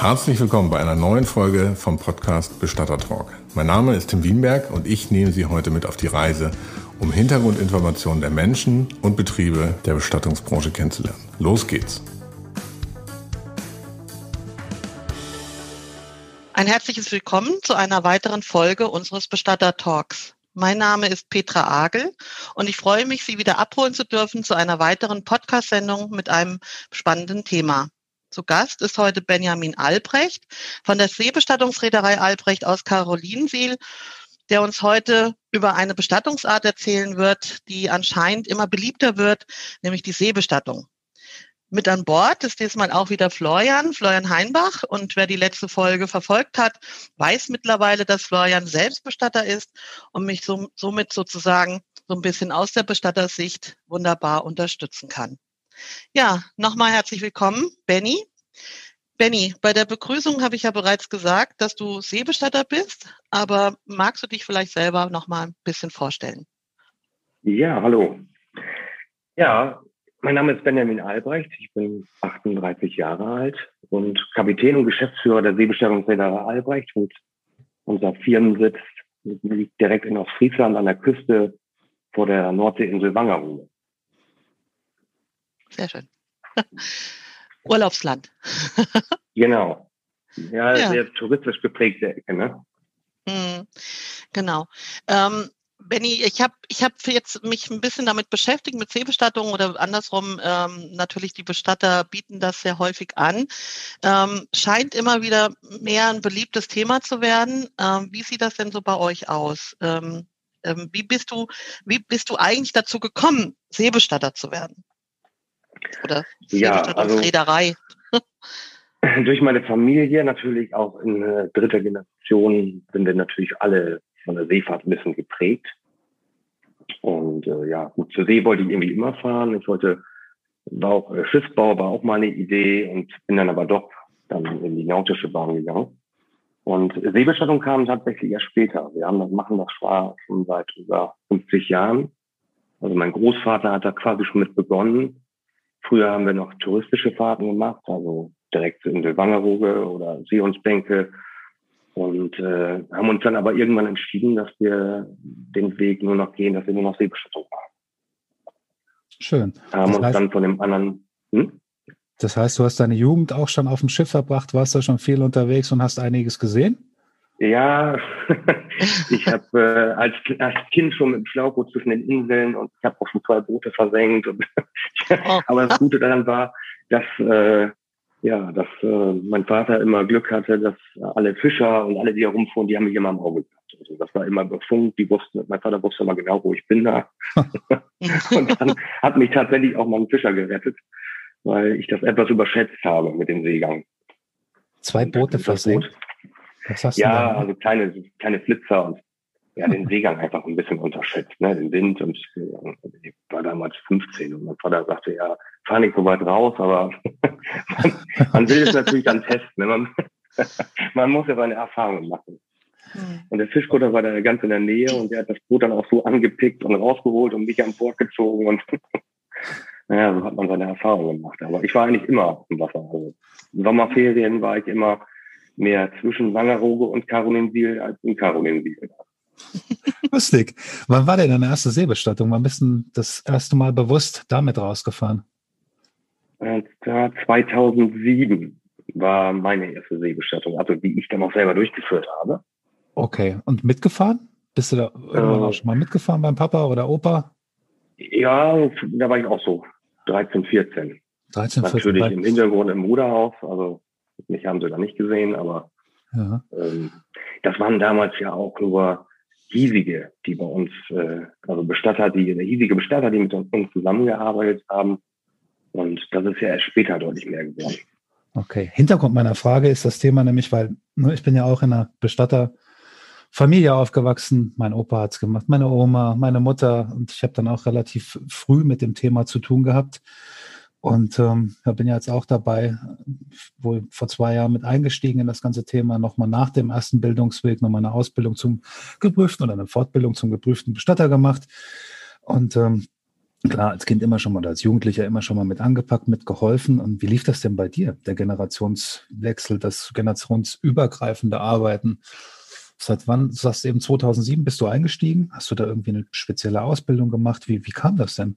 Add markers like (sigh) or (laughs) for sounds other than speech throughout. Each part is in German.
Herzlich willkommen bei einer neuen Folge vom Podcast Bestatter Talk. Mein Name ist Tim Wienberg und ich nehme Sie heute mit auf die Reise, um Hintergrundinformationen der Menschen und Betriebe der Bestattungsbranche kennenzulernen. Los geht's! Ein herzliches Willkommen zu einer weiteren Folge unseres Bestatter Talks. Mein Name ist Petra Agel und ich freue mich, Sie wieder abholen zu dürfen zu einer weiteren Podcast-Sendung mit einem spannenden Thema. Zu Gast ist heute Benjamin Albrecht von der Seebestattungsreederei Albrecht aus Karolinsiel, der uns heute über eine Bestattungsart erzählen wird, die anscheinend immer beliebter wird, nämlich die Seebestattung. Mit an Bord ist diesmal auch wieder Florian, Florian Heinbach. Und wer die letzte Folge verfolgt hat, weiß mittlerweile, dass Florian selbst Bestatter ist und mich so, somit sozusagen so ein bisschen aus der Bestattersicht wunderbar unterstützen kann. Ja, nochmal herzlich willkommen, Benny. Benny, bei der Begrüßung habe ich ja bereits gesagt, dass du Seebestatter bist, aber magst du dich vielleicht selber noch mal ein bisschen vorstellen? Ja, hallo. Ja, mein Name ist Benjamin Albrecht. Ich bin 38 Jahre alt und Kapitän und Geschäftsführer der Seebestattungsreederei Albrecht. Und unser Firmensitz liegt direkt in Ostfriesland an der Küste vor der Nordseeinsel Wangerooge. Sehr schön. (laughs) Urlaubsland. (laughs) genau. Ja, ja, sehr touristisch geprägte Ecke, ne? Mhm. Genau. Ähm, Benny, ich habe ich hab jetzt mich ein bisschen damit beschäftigt, mit Seebestattung oder andersrum, ähm, natürlich die Bestatter bieten das sehr häufig an. Ähm, scheint immer wieder mehr ein beliebtes Thema zu werden. Ähm, wie sieht das denn so bei euch aus? Ähm, ähm, wie bist du, wie bist du eigentlich dazu gekommen, Seebestatter zu werden? Oder ja, also, Reederei? (laughs) durch meine Familie natürlich auch in äh, dritter Generation sind wir natürlich alle von der Seefahrt ein bisschen geprägt. Und äh, ja, gut, zur See wollte ich irgendwie immer fahren. Ich wollte, war auch äh, Schiffsbau, war auch mal eine Idee und bin dann aber doch dann in die nautische Bahn gegangen. Und Seebestattung kam tatsächlich erst später. Wir haben das machen das schon seit über 50 Jahren. Also mein Großvater hat da quasi schon mit begonnen. Früher haben wir noch touristische Fahrten gemacht, also direkt in der Wangerooge oder Seehundsbänke und äh, haben uns dann aber irgendwann entschieden, dass wir den Weg nur noch gehen, dass wir nur noch Seebestattung machen. Schön. Haben das uns heißt, dann von dem anderen. Hm? Das heißt, du hast deine Jugend auch schon auf dem Schiff verbracht, warst da schon viel unterwegs und hast einiges gesehen? Ja, (laughs) ich habe äh, als, als Kind schon mit dem Schlauchboot zwischen den Inseln und ich habe auch schon zwei Boote versenkt. Und (laughs) oh. aber das Gute daran war, dass äh, ja, dass äh, mein Vater immer Glück hatte, dass alle Fischer und alle, die herumfuhren, die haben mich immer im Auge gehabt. Also das war immer befunkt, die wussten, mein Vater wusste immer genau, wo ich bin da. (laughs) und dann hat mich tatsächlich auch mal ein Fischer gerettet, weil ich das etwas überschätzt habe mit dem Seegang. Zwei Boote versenkt? Was hast ja, also kleine, kleine Flitzer und ja, den (laughs) Seegang einfach ein bisschen unterschätzt, ne, den Wind und ich war damals 15 und mein Vater sagte, ja, fahr nicht so weit raus, aber (laughs) man, man, will es natürlich dann testen, ne? man, (laughs) man muss ja seine Erfahrungen machen. Hm. Und der Fischkutter war da ganz in der Nähe und der hat das Boot dann auch so angepickt und rausgeholt und mich an Bord gezogen und naja, so hat man seine Erfahrungen gemacht. Aber ich war eigentlich immer im Wasser. Also Sommerferien war ich immer mehr zwischen Wangerooge und Karolinsiel als in Karolinsiel. (laughs) Lustig. Wann war denn deine erste Seebestattung? Wann bist du das erste Mal bewusst damit rausgefahren? 2007 war meine erste Seebestattung, also die ich dann auch selber durchgeführt habe. Okay, und mitgefahren? Bist du da irgendwann äh, auch schon mal mitgefahren beim Papa oder Opa? Ja, da war ich auch so 13, 14. 13, 14. Natürlich im Hintergrund im Bruderhaus, also mich haben sie da nicht gesehen, aber ja. ähm, das waren damals ja auch nur hiesige, die bei uns, äh, also Bestatter, die hiesige Bestatter, die mit uns zusammengearbeitet haben. Und das ist ja erst später deutlich mehr geworden. Okay. Hintergrund meiner Frage ist das Thema nämlich, weil ne, ich bin ja auch in einer Bestatterfamilie aufgewachsen. Mein Opa hat es gemacht, meine Oma, meine Mutter und ich habe dann auch relativ früh mit dem Thema zu tun gehabt. Und ähm, da bin ja jetzt auch dabei, wohl vor zwei Jahren mit eingestiegen in das ganze Thema, nochmal nach dem ersten Bildungsweg nochmal eine Ausbildung zum geprüften oder eine Fortbildung zum geprüften Bestatter gemacht. Und ähm, klar, als Kind immer schon mal oder als Jugendlicher immer schon mal mit angepackt, mitgeholfen. Und wie lief das denn bei dir, der Generationswechsel, das generationsübergreifende Arbeiten? Seit wann, du sagst eben 2007, bist du eingestiegen? Hast du da irgendwie eine spezielle Ausbildung gemacht? Wie, wie kam das denn?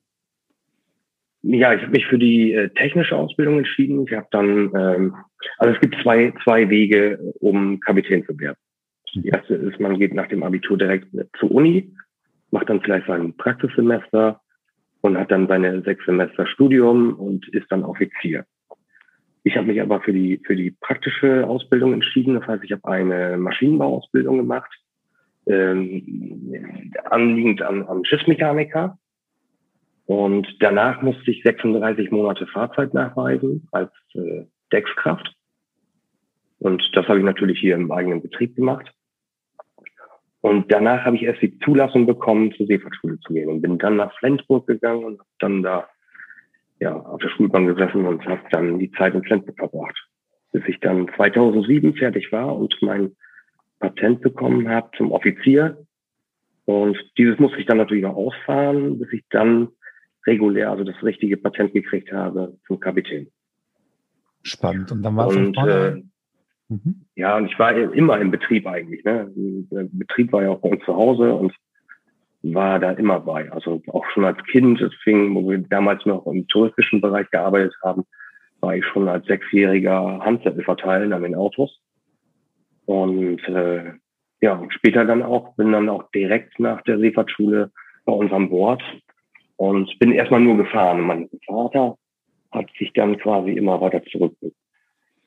Ja, ich habe mich für die äh, technische Ausbildung entschieden. Ich habe dann, ähm, also es gibt zwei, zwei Wege, um Kapitän zu werden. Die erste ist, man geht nach dem Abitur direkt zur Uni, macht dann vielleicht sein Praxissemester und hat dann seine sechs Semester Studium und ist dann Offizier. Ich habe mich aber für die, für die praktische Ausbildung entschieden. Das heißt, ich habe eine Maschinenbauausbildung gemacht, ähm, anliegend am, am Schiffsmechaniker. Und danach musste ich 36 Monate Fahrzeit nachweisen als äh, Deckskraft. Und das habe ich natürlich hier im eigenen Betrieb gemacht. Und danach habe ich erst die Zulassung bekommen, zur Seefahrtschule zu gehen und bin dann nach Flensburg gegangen und dann da ja, auf der Schulbank gesessen und habe dann die Zeit in Flensburg verbracht, bis ich dann 2007 fertig war und mein Patent bekommen habe zum Offizier. Und dieses musste ich dann natürlich noch ausfahren, bis ich dann regulär, also das richtige Patent gekriegt habe zum Kapitän. Spannend. Und dann war und, äh, mhm. Ja, und ich war immer im Betrieb eigentlich. Ne? Der Betrieb war ja auch bei uns zu Hause und war da immer bei. Also auch schon als Kind, es fing, wo wir damals noch im touristischen Bereich gearbeitet haben, war ich schon als Sechsjähriger Handzettel verteilen an den Autos. Und äh, ja, und später dann auch, bin dann auch direkt nach der Seefahrtschule bei uns an Bord und bin erstmal nur gefahren. Mein Vater hat sich dann quasi immer weiter zurück,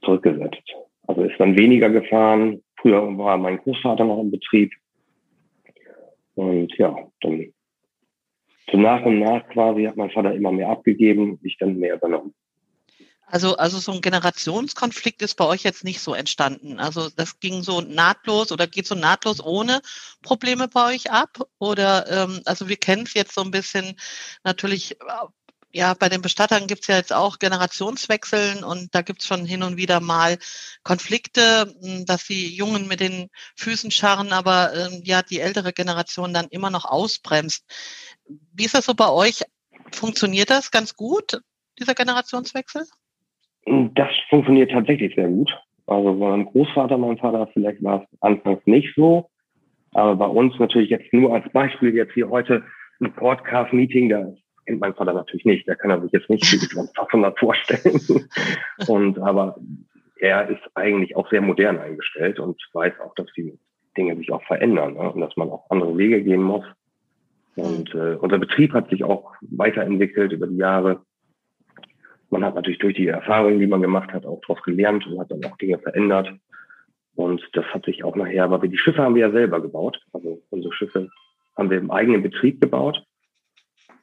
zurückgesetzt. Also ist dann weniger gefahren. Früher war mein Großvater noch im Betrieb und ja, dann so nach und nach quasi hat mein Vater immer mehr abgegeben, ich dann mehr übernommen. Also, also so ein Generationskonflikt ist bei euch jetzt nicht so entstanden. Also das ging so nahtlos oder geht so nahtlos ohne Probleme bei euch ab? Oder ähm, also wir kennen es jetzt so ein bisschen natürlich ja, bei den Bestattern gibt es ja jetzt auch Generationswechseln und da gibt es schon hin und wieder mal Konflikte, hm, dass die Jungen mit den Füßen scharren, aber ähm, ja, die ältere Generation dann immer noch ausbremst. Wie ist das so bei euch? Funktioniert das ganz gut, dieser Generationswechsel? Das funktioniert tatsächlich sehr gut. Also bei meinem Großvater, meinem Vater, vielleicht war es anfangs nicht so. Aber bei uns natürlich jetzt nur als Beispiel jetzt hier heute ein Podcast-Meeting, da kennt mein Vater natürlich nicht. Der kann er sich jetzt nicht wie 800 (laughs) vorstellen. und aber er ist eigentlich auch sehr modern eingestellt und weiß auch, dass die Dinge sich auch verändern ne? und dass man auch andere Wege gehen muss. Und äh, unser Betrieb hat sich auch weiterentwickelt über die Jahre. Man hat natürlich durch die Erfahrungen, die man gemacht hat, auch daraus gelernt und hat dann auch Dinge verändert. Und das hat sich auch nachher, aber die Schiffe haben wir ja selber gebaut. Also unsere Schiffe haben wir im eigenen Betrieb gebaut.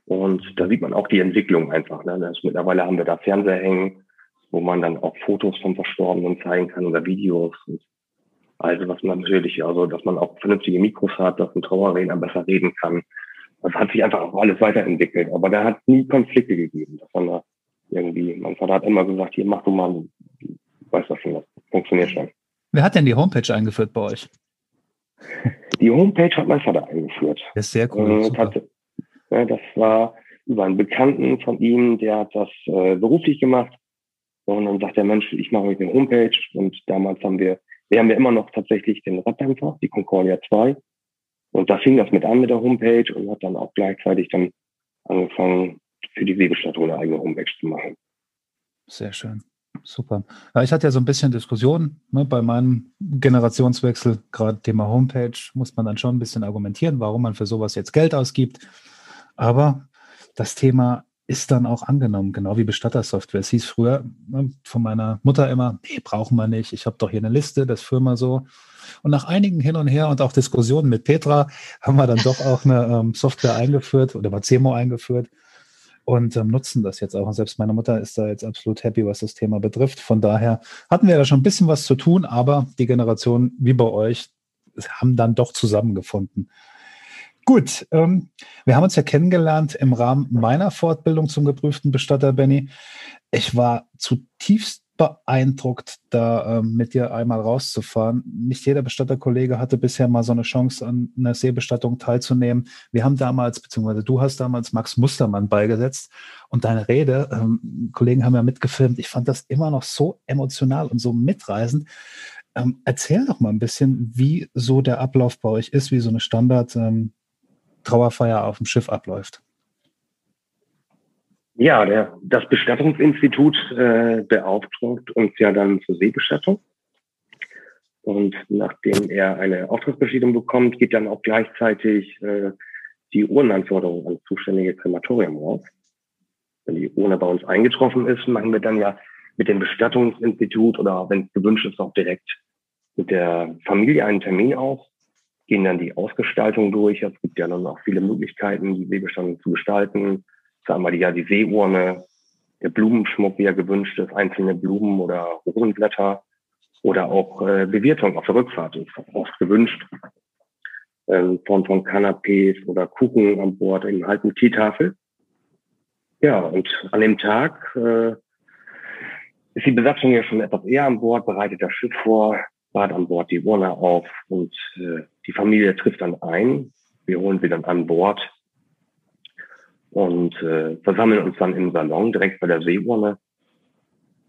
Und da sieht man auch die Entwicklung einfach. Ne? Das, mittlerweile haben wir da Fernseher hängen, wo man dann auch Fotos vom Verstorbenen zeigen kann oder Videos. Und also was man natürlich, also dass man auch vernünftige Mikros hat, dass ein Trauerredner besser reden kann. Das hat sich einfach auch alles weiterentwickelt. Aber da hat nie Konflikte gegeben. Dass man da irgendwie, mein Vater hat immer gesagt, hier mach du mal, du weißt das schon, das funktioniert schon. Wer hat denn die Homepage eingeführt bei euch? Die Homepage hat mein Vater eingeführt. Das ist sehr cool. Äh, hat, ja, das war über einen Bekannten von ihm, der hat das äh, beruflich gemacht. Und dann sagt der Mensch, ich mache euch eine Homepage. Und damals haben wir, wir haben ja immer noch tatsächlich den Raddämpfer, die Concordia 2. Und da fing das mit an mit der Homepage und hat dann auch gleichzeitig dann angefangen, für die Webestatue eine eigene Homepage zu machen. Sehr schön. Super. Ich hatte ja so ein bisschen Diskussion ne, bei meinem Generationswechsel, gerade Thema Homepage, muss man dann schon ein bisschen argumentieren, warum man für sowas jetzt Geld ausgibt. Aber das Thema ist dann auch angenommen, genau wie Bestattersoftware. Es hieß früher ne, von meiner Mutter immer, nee, brauchen wir nicht. Ich habe doch hier eine Liste, das führen wir so. Und nach einigen hin und her und auch Diskussionen mit Petra haben wir dann doch auch eine ähm, Software eingeführt oder Macemo eingeführt und ähm, nutzen das jetzt auch. Und selbst meine Mutter ist da jetzt absolut happy, was das Thema betrifft. Von daher hatten wir da schon ein bisschen was zu tun, aber die Generation wie bei euch haben dann doch zusammengefunden. Gut, ähm, wir haben uns ja kennengelernt im Rahmen meiner Fortbildung zum geprüften Bestatter, Benny. Ich war zutiefst beeindruckt, da ähm, mit dir einmal rauszufahren. Nicht jeder Bestatterkollege hatte bisher mal so eine Chance, an einer Seebestattung teilzunehmen. Wir haben damals, beziehungsweise du hast damals Max Mustermann beigesetzt und deine Rede, ähm, Kollegen haben ja mitgefilmt. Ich fand das immer noch so emotional und so mitreißend. Ähm, erzähl doch mal ein bisschen, wie so der Ablauf bei euch ist, wie so eine Standard ähm, Trauerfeier auf dem Schiff abläuft. Ja, der, das Bestattungsinstitut äh, beauftragt uns ja dann zur Seebestattung. Und nachdem er eine Auftragsbestätigung bekommt, geht dann auch gleichzeitig äh, die Urnenanforderung an zuständige Krematorium raus. Wenn die Urne bei uns eingetroffen ist, machen wir dann ja mit dem Bestattungsinstitut oder wenn es gewünscht ist, auch direkt mit der Familie einen Termin aus, gehen dann die Ausgestaltung durch. Es gibt ja dann auch viele Möglichkeiten, die Seebestattung zu gestalten. Sagen wir ja die Seeurne, der Blumenschmuck, wie er gewünscht ist, einzelne Blumen oder Rosenblätter oder auch äh, Bewirtung auf der Rückfahrt ist oft gewünscht. Ähm, Form von Canapés oder Kuchen an Bord, eben halt eine Teetafel. Ja, und an dem Tag äh, ist die Besatzung ja schon etwas eher an Bord, bereitet das Schiff vor, bat an Bord die Urne auf und äh, die Familie trifft dann ein. Wir holen sie dann an Bord und äh, versammeln uns dann im Salon direkt bei der Seeurne.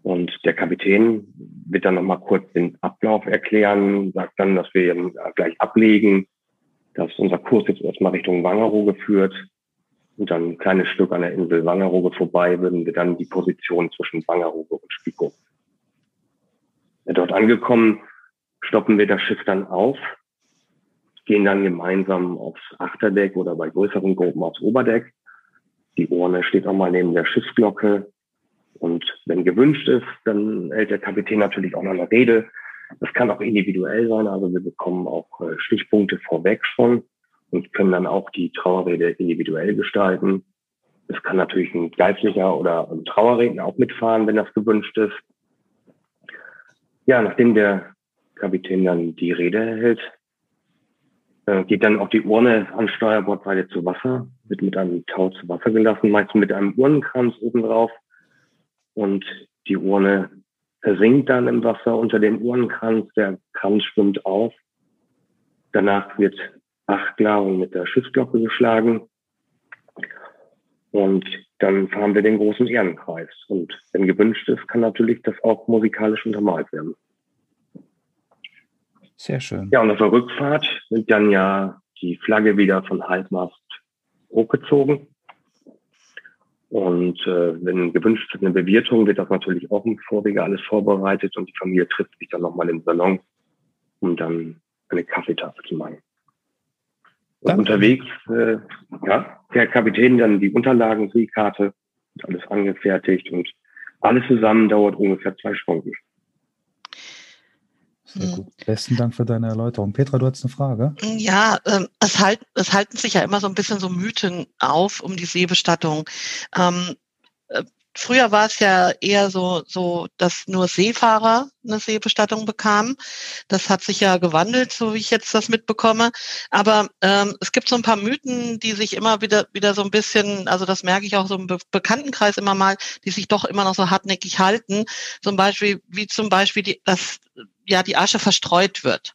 Und der Kapitän wird dann nochmal kurz den Ablauf erklären, sagt dann, dass wir gleich ablegen, dass unser Kurs jetzt erstmal Richtung Wangerooge führt und dann ein kleines Stück an der Insel Wangerooge vorbei würden wir dann die Position zwischen Wangerooge und Spiekow. Dort angekommen, stoppen wir das Schiff dann auf, gehen dann gemeinsam aufs Achterdeck oder bei größeren Gruppen aufs Oberdeck. Die Urne steht auch mal neben der Schiffsglocke. Und wenn gewünscht ist, dann hält der Kapitän natürlich auch noch eine Rede. Das kann auch individuell sein, also wir bekommen auch äh, Stichpunkte vorweg schon und können dann auch die Trauerrede individuell gestalten. Es kann natürlich ein Geistlicher oder ein Trauerredner auch mitfahren, wenn das gewünscht ist. Ja, nachdem der Kapitän dann die Rede hält, äh, geht dann auch die Urne an Steuerbordseite zu Wasser, wird mit einem Tau zu Wasser gelassen, meistens mit einem Urnenkranz oben drauf. Und die Urne versinkt dann im Wasser unter dem Urnenkranz, der Kranz schwimmt auf. Danach wird Achtlagen mit der Schiffsglocke geschlagen. Und dann fahren wir den großen Ehrenkreis. Und wenn gewünscht ist, kann natürlich das auch musikalisch untermalt werden. Sehr schön. Ja, und auf der Rückfahrt wird dann ja die Flagge wieder von Halbmast hochgezogen. Und äh, wenn gewünscht ist eine Bewirtung, wird das natürlich auch im Vorwege alles vorbereitet und die Familie trifft sich dann nochmal im Salon, um dann eine Kaffeetafel zu machen. Und unterwegs, äh, ja, der Kapitän dann die Unterlagen, Seekarte, alles angefertigt und alles zusammen dauert ungefähr zwei Stunden. Sehr hm. gut. Besten Dank für deine Erläuterung. Petra, du hast eine Frage? Ja, ähm, es, halt, es halten sich ja immer so ein bisschen so Mythen auf um die Seebestattung. Ähm, äh, Früher war es ja eher so, so, dass nur Seefahrer eine Seebestattung bekamen. Das hat sich ja gewandelt, so wie ich jetzt das mitbekomme. Aber ähm, es gibt so ein paar Mythen, die sich immer wieder, wieder so ein bisschen, also das merke ich auch so im Be Bekanntenkreis immer mal, die sich doch immer noch so hartnäckig halten. Zum Beispiel, wie zum Beispiel, die, dass ja die Asche verstreut wird.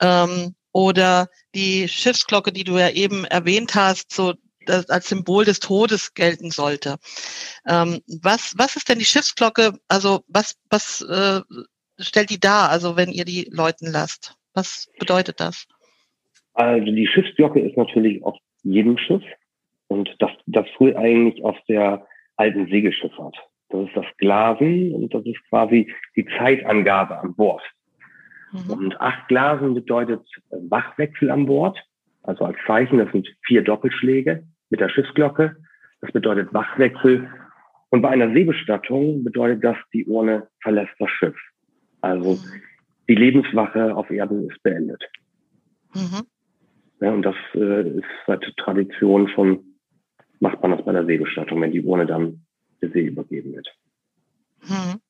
Ähm, oder die Schiffsglocke, die du ja eben erwähnt hast, so das als Symbol des Todes gelten sollte. Ähm, was, was ist denn die Schiffsglocke? Also was, was äh, stellt die dar, also wenn ihr die läuten lasst? Was bedeutet das? Also die Schiffsglocke ist natürlich auf jedem Schiff und das, das früh eigentlich aus der alten Segelschifffahrt. Das ist das Glasen und das ist quasi die Zeitangabe an Bord. Mhm. Und acht Glasen bedeutet Wachwechsel an Bord, also als Zeichen, das sind vier Doppelschläge mit der Schiffsglocke. Das bedeutet Wachwechsel. Und bei einer Seebestattung bedeutet das, die Urne verlässt das Schiff. Also die Lebenswache auf Erden ist beendet. Mhm. Ja, und das äh, ist seit Tradition schon, macht man das bei der Seebestattung, wenn die Urne dann der See übergeben wird. Mhm.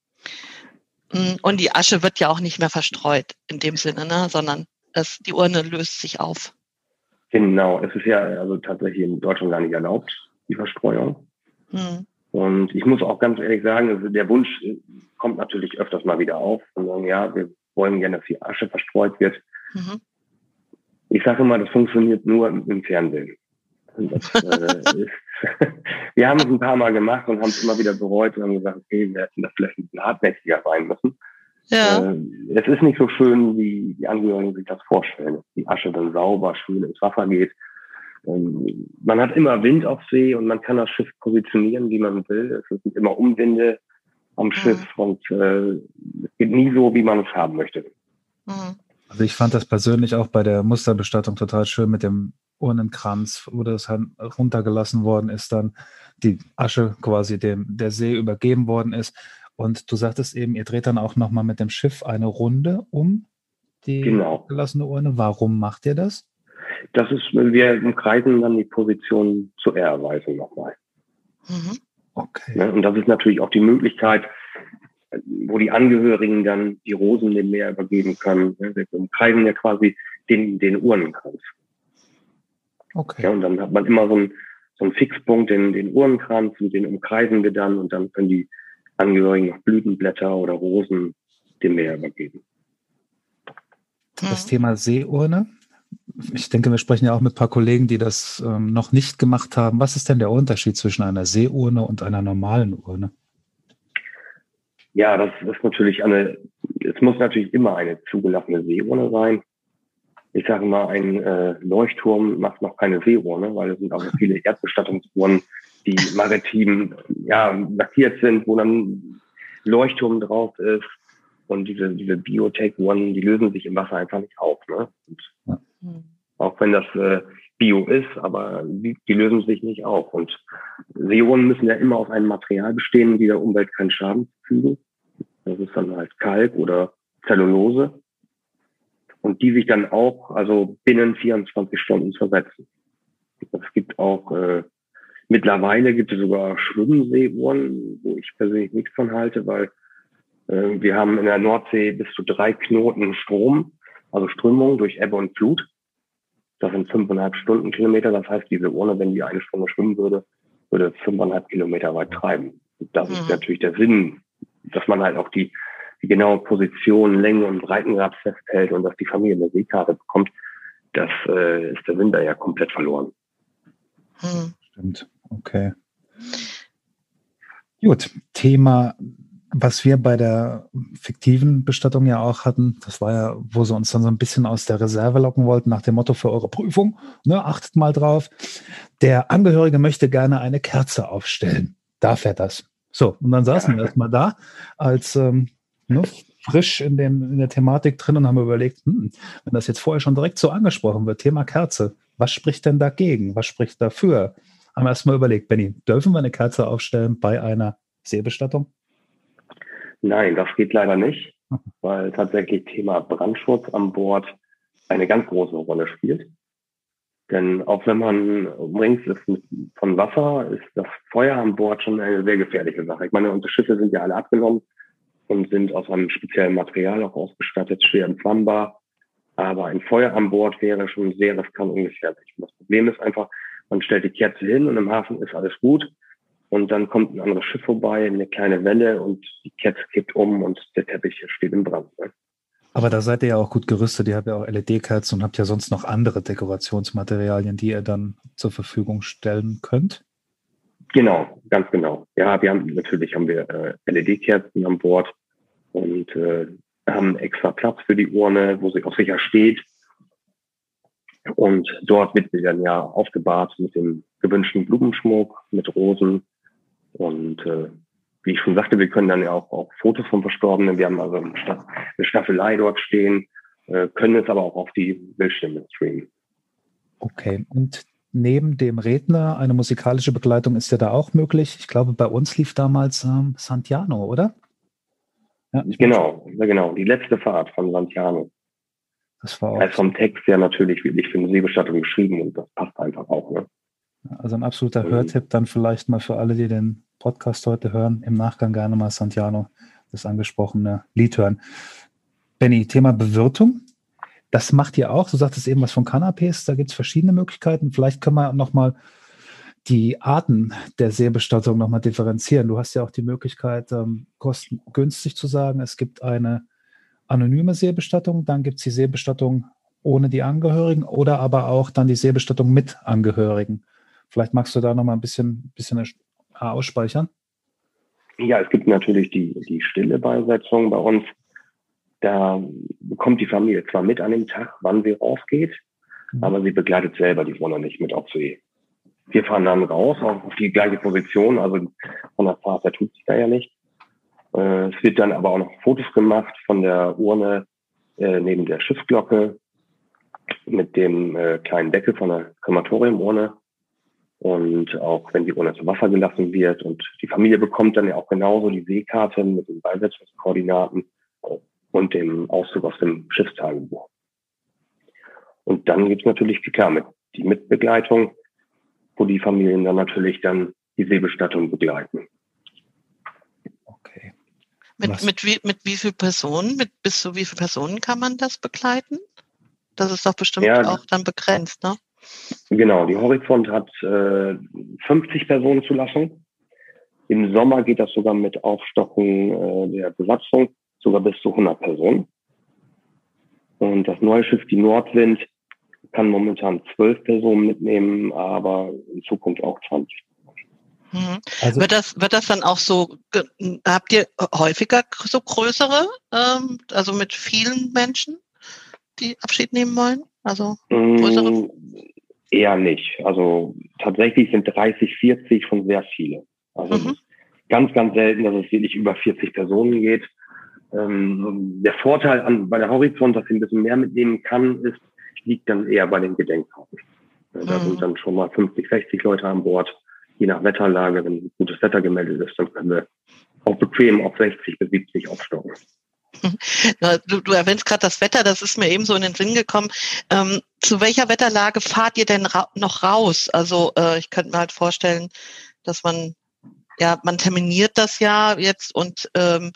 Und die Asche wird ja auch nicht mehr verstreut in dem Sinne, ne? sondern es, die Urne löst sich auf. Genau, es ist ja also tatsächlich in Deutschland gar nicht erlaubt, die Verstreuung. Hm. Und ich muss auch ganz ehrlich sagen, der Wunsch kommt natürlich öfters mal wieder auf und sagen, ja, wir wollen gerne, dass die Asche verstreut wird. Mhm. Ich sage immer, das funktioniert nur im Fernsehen. Das, äh, ist, (laughs) wir haben es ein paar Mal gemacht und haben es immer wieder bereut und haben gesagt, okay, wir hätten das vielleicht ein bisschen hartnäckiger sein müssen. Ja. Äh, es ist nicht so schön, wie die Angehörigen sich das vorstellen, dass die Asche dann sauber, schön ins Wasser geht. Ähm, man hat immer Wind auf See und man kann das Schiff positionieren, wie man will. Es sind immer Umwinde am mhm. Schiff und äh, es geht nie so, wie man es haben möchte. Mhm. Also ich fand das persönlich auch bei der Musterbestattung total schön mit dem Urnenkranz, wo das runtergelassen worden ist, dann die Asche quasi dem der See übergeben worden ist. Und du sagtest eben, ihr dreht dann auch nochmal mit dem Schiff eine Runde um die genau. gelassene Urne. Warum macht ihr das? Das ist, wir umkreisen dann die Position zur Ehrerweisung nochmal. Mhm. Okay. Ja, und das ist natürlich auch die Möglichkeit, wo die Angehörigen dann die Rosen dem Meer übergeben können. Wir umkreisen ja quasi den, den Urnenkranz. Okay. Ja, und dann hat man immer so einen, so einen Fixpunkt, den, den Uhrenkranz, und den umkreisen wir dann und dann können die Angehörigen noch Blütenblätter oder Rosen dem Meer übergeben. Das Thema Seeurne. Ich denke, wir sprechen ja auch mit ein paar Kollegen, die das ähm, noch nicht gemacht haben. Was ist denn der Unterschied zwischen einer Seeurne und einer normalen Urne? Ja, das ist natürlich eine, es muss natürlich immer eine zugelassene Seeurne sein ich sage mal, ein äh, Leuchtturm macht noch keine Seeurne, weil es sind auch viele Erdbestattungsuhren, die maritim ja, lackiert sind, wo dann Leuchtturm drauf ist. Und diese, diese Biotech-Uhren, die lösen sich im Wasser einfach nicht auf. Ne? Und Auch wenn das äh, Bio ist, aber die, die lösen sich nicht auf. Und Seeuhren müssen ja immer aus einem Material bestehen, die der Umwelt keinen Schaden zufügen. Das ist dann halt Kalk oder Zellulose und die sich dann auch also binnen 24 Stunden zersetzen. Es gibt auch äh, mittlerweile gibt es sogar Schwimmseeuhren, wo ich persönlich nichts von halte, weil äh, wir haben in der Nordsee bis zu drei Knoten Strom, also Strömung durch Ebbe und Flut. Das sind fünfeinhalb Stundenkilometer. Das heißt, diese Urne, wenn die eine Stunde schwimmen würde, würde fünfeinhalb Kilometer weit treiben. Das mhm. ist natürlich der Sinn, dass man halt auch die die genaue Position, Länge und Breitengrad festhält und dass die Familie eine Seekarte bekommt, das äh, ist der Winter ja komplett verloren. Hm. Stimmt, okay. Gut, Thema, was wir bei der fiktiven Bestattung ja auch hatten, das war ja, wo sie uns dann so ein bisschen aus der Reserve locken wollten, nach dem Motto für eure Prüfung, ne, achtet mal drauf. Der Angehörige möchte gerne eine Kerze aufstellen. Darf er das? So, und dann saßen wir erstmal da als ähm, ne, frisch in, dem, in der Thematik drin und haben überlegt, hm, wenn das jetzt vorher schon direkt so angesprochen wird, Thema Kerze, was spricht denn dagegen? Was spricht dafür? Haben wir erstmal überlegt, Benny, dürfen wir eine Kerze aufstellen bei einer Seebestattung? Nein, das geht leider nicht, weil tatsächlich Thema Brandschutz an Bord eine ganz große Rolle spielt. Denn auch wenn man umringt ist von Wasser, ist das Feuer an Bord schon eine sehr gefährliche Sache. Ich meine, unsere Schiffe sind ja alle abgenommen und sind aus einem speziellen Material auch ausgestattet, schwer entflammbar. Aber ein Feuer an Bord wäre schon sehr riskant und gefährlich. Das Problem ist einfach, man stellt die Kerze hin und im Hafen ist alles gut. Und dann kommt ein anderes Schiff vorbei, eine kleine Welle und die Kerze kippt um und der Teppich steht im Brand. Aber da seid ihr ja auch gut gerüstet. Ihr habt ja auch LED-Kerzen und habt ja sonst noch andere Dekorationsmaterialien, die ihr dann zur Verfügung stellen könnt. Genau, ganz genau. Ja, wir haben natürlich haben wir äh, LED-Kerzen an Bord und äh, haben extra Platz für die Urne, wo sie auch sicher steht. Und dort wird sie dann ja aufgebahrt mit dem gewünschten Blumenschmuck, mit Rosen. Und äh, wie ich schon sagte, wir können dann ja auch, auch Fotos vom Verstorbenen. Wir haben also eine Staffelei dort stehen, äh, können es aber auch auf die Bildschirme streamen. Okay, und neben dem Redner eine musikalische Begleitung ist ja da auch möglich. Ich glaube, bei uns lief damals ähm, Santiano, oder? Ja, genau, genau. Die letzte Fahrt von Santiano. Das war auch. Ist vom Text ja natürlich wirklich für eine Seebestattung geschrieben und das passt einfach auch. Ne? Also ein absoluter mhm. Hörtipp dann vielleicht mal für alle, die den Podcast heute hören, im Nachgang gerne mal Santiano, das angesprochene Lied hören. Benny, Thema Bewirtung. Das macht ihr auch. Du sagtest eben was von Canapés. Da gibt es verschiedene Möglichkeiten. Vielleicht können wir noch mal die Arten der Seebestattung nochmal differenzieren. Du hast ja auch die Möglichkeit, ähm, kostengünstig zu sagen, es gibt eine anonyme Seebestattung, dann gibt es die Seebestattung ohne die Angehörigen oder aber auch dann die Seebestattung mit Angehörigen. Vielleicht magst du da nochmal ein bisschen, bisschen ausspeichern? Ja, es gibt natürlich die, die stille Beisetzung bei uns. Da bekommt die Familie zwar mit an dem Tag, wann sie rausgeht, mhm. aber sie begleitet selber die Wohner nicht mit auf See. Wir fahren dann raus auf die gleiche Position, also von der Fahrt her tut sich da ja nicht. Äh, es wird dann aber auch noch Fotos gemacht von der Urne äh, neben der Schiffsglocke mit dem äh, kleinen Deckel von der Krematoriumurne. Und auch wenn die Urne zu Wasser gelassen wird und die Familie bekommt dann ja auch genauso die Seekarte mit den Beisetzungskoordinaten und dem Auszug aus dem Schiffstagebuch. Und dann gibt's natürlich klar mit die Mitbegleitung, wo die Familien dann natürlich dann die Seebestattung begleiten. Okay. Mit, mit, wie, mit wie viel Personen, mit bis zu wie viel Personen kann man das begleiten? Das ist doch bestimmt ja, auch dann begrenzt, ne? Genau, die Horizont hat äh, 50 Personen zu lassen. Im Sommer geht das sogar mit Aufstocken äh, der Besatzung sogar bis zu 100 Personen. Und das neue Schiff, die Nordwind, kann momentan zwölf Personen mitnehmen, aber in Zukunft auch 20. Mhm. Also, wird das wird das dann auch so? Habt ihr häufiger so größere, ähm, also mit vielen Menschen, die Abschied nehmen wollen? Also größere? Eher nicht. Also tatsächlich sind 30, 40 schon sehr viele. Also mhm. ganz, ganz selten, dass es wirklich über 40 Personen geht. Ähm, der Vorteil an, bei der Horizont, dass sie ein bisschen mehr mitnehmen kann, ist, liegt dann eher bei den Gedenkkarten. Da mhm. sind dann schon mal 50, 60 Leute an Bord, je nach Wetterlage. Wenn gutes Wetter gemeldet ist, dann können wir auch bequem auf 60 bis 70 aufstocken. Du, du erwähnst gerade das Wetter, das ist mir eben so in den Sinn gekommen. Ähm, zu welcher Wetterlage fahrt ihr denn ra noch raus? Also äh, ich könnte mir halt vorstellen, dass man, ja, man terminiert das ja jetzt und ähm,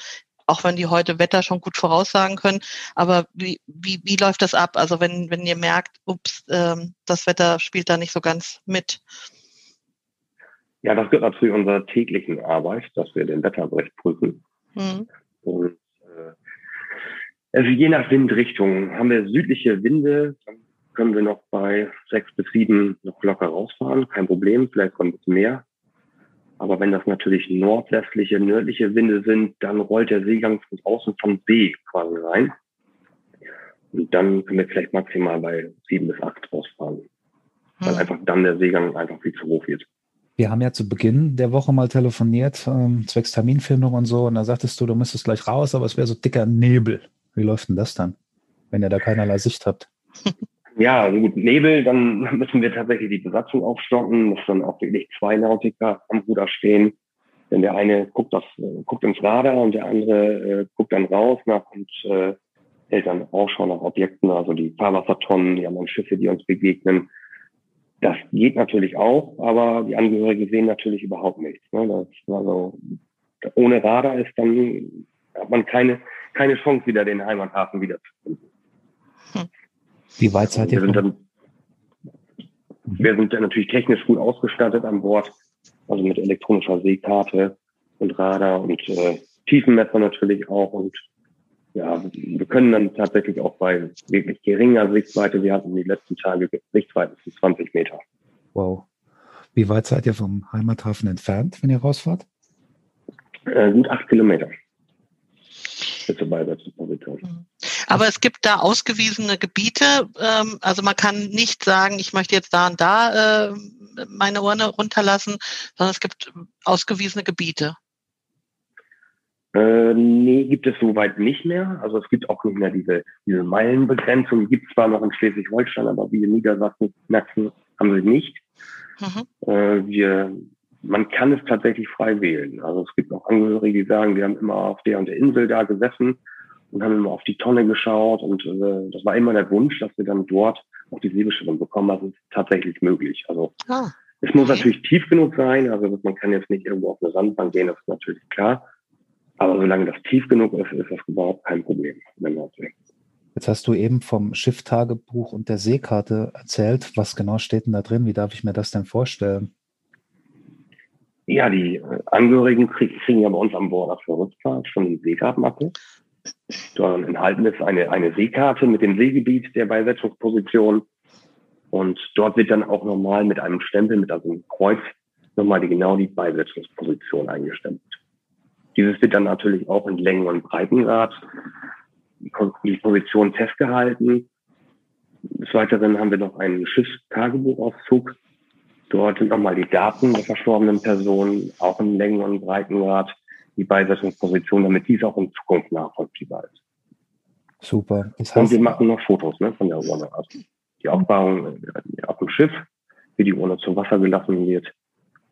auch wenn die heute Wetter schon gut voraussagen können. Aber wie, wie, wie läuft das ab? Also wenn, wenn ihr merkt, ups, ähm, das Wetter spielt da nicht so ganz mit. Ja, das gehört natürlich unserer täglichen Arbeit, dass wir den Wetterbericht prüfen. Mhm. Und also je nach Windrichtung haben wir südliche Winde, dann können wir noch bei sechs bis sieben noch locker rausfahren, kein Problem, vielleicht kommt es mehr. Aber wenn das natürlich nordwestliche, nördliche Winde sind, dann rollt der Seegang von außen vom See quasi rein. Und dann können wir vielleicht maximal bei sieben bis acht rausfahren. Hm. Weil einfach dann der Seegang einfach viel zu hoch wird. Wir haben ja zu Beginn der Woche mal telefoniert, ähm, zwecks Terminfindung und so, und da sagtest du, du müsstest gleich raus, aber es wäre so dicker Nebel. Wie läuft denn das dann, wenn ihr da keinerlei Sicht habt? (laughs) Ja, also gut, Nebel, dann müssen wir tatsächlich die Besatzung aufstocken, dass dann auch wirklich zwei Nautiker am Ruder stehen. Denn der eine guckt, das, äh, guckt ins Radar und der andere äh, guckt dann raus nach und äh, hält dann Ausschau nach Objekten, also die Fahrwassertonnen, die anderen Schiffe, die uns begegnen. Das geht natürlich auch, aber die Angehörigen sehen natürlich überhaupt nichts. Ne? Das, also, ohne Radar ist dann, hat man keine, keine Chance, wieder den Heimathafen wiederzufinden. Hm. Wie weit seid ihr? Wir sind, dann, wir sind dann natürlich technisch gut ausgestattet an Bord, also mit elektronischer Seekarte und Radar und äh, Tiefenmesser natürlich auch. Und ja, wir können dann tatsächlich auch bei wirklich geringer Sichtweite, wir hatten die letzten Tage Sichtweite bis 20 Meter. Wow. Wie weit seid ihr vom Heimathafen entfernt, wenn ihr rausfahrt? Äh, gut acht Kilometer. Bitte Beisatzposition. Mhm. Aber es gibt da ausgewiesene Gebiete. Ähm, also man kann nicht sagen, ich möchte jetzt da und da äh, meine Urne runterlassen, sondern es gibt ausgewiesene Gebiete. Äh, nee, gibt es soweit nicht mehr. Also es gibt auch nicht mehr diese, diese Meilenbegrenzung. Die gibt es zwar noch in Schleswig-Holstein, aber wie in Niedersachsen, Sachsen haben sie nicht. Mhm. Äh, wir, man kann es tatsächlich frei wählen. Also es gibt auch Angehörige, die sagen, wir haben immer auf der und der Insel da gesessen und haben immer auf die Tonne geschaut und äh, das war immer der Wunsch, dass wir dann dort auch die Seebestellung bekommen. Das ist tatsächlich möglich. Also ah, es muss natürlich tief genug sein, also man kann jetzt nicht irgendwo auf eine Sandbank gehen, das ist natürlich klar. Aber solange das tief genug ist, ist das überhaupt kein Problem Jetzt hast du eben vom Schifftagebuch und der Seekarte erzählt. Was genau steht denn da drin? Wie darf ich mir das denn vorstellen? Ja, die äh, Angehörigen kriegen, ja bei uns an Bord auf Rückfahrt schon die Seekartenmappe. Dort enthalten ist eine, eine Seekarte mit dem Seegebiet der Beisetzungsposition. Und dort wird dann auch nochmal mit einem Stempel, mit einem Kreuz, nochmal die, genau die Beisetzungsposition eingestempelt. Dieses wird dann natürlich auch in Längen- und Breitengrad die Position festgehalten. Des Weiteren haben wir noch einen Schiffstagebuchauszug. Dort sind nochmal die Daten der verstorbenen Person, auch in Längen- und Breitengrad, die Beisetzungsposition, damit dies auch in Zukunft nachvollziehbar ist. Super. Das heißt, und wir machen noch Fotos ne, von der Urne. Also die Aufbahrung äh, auf dem Schiff, wie die Urne zum Wasser gelassen wird.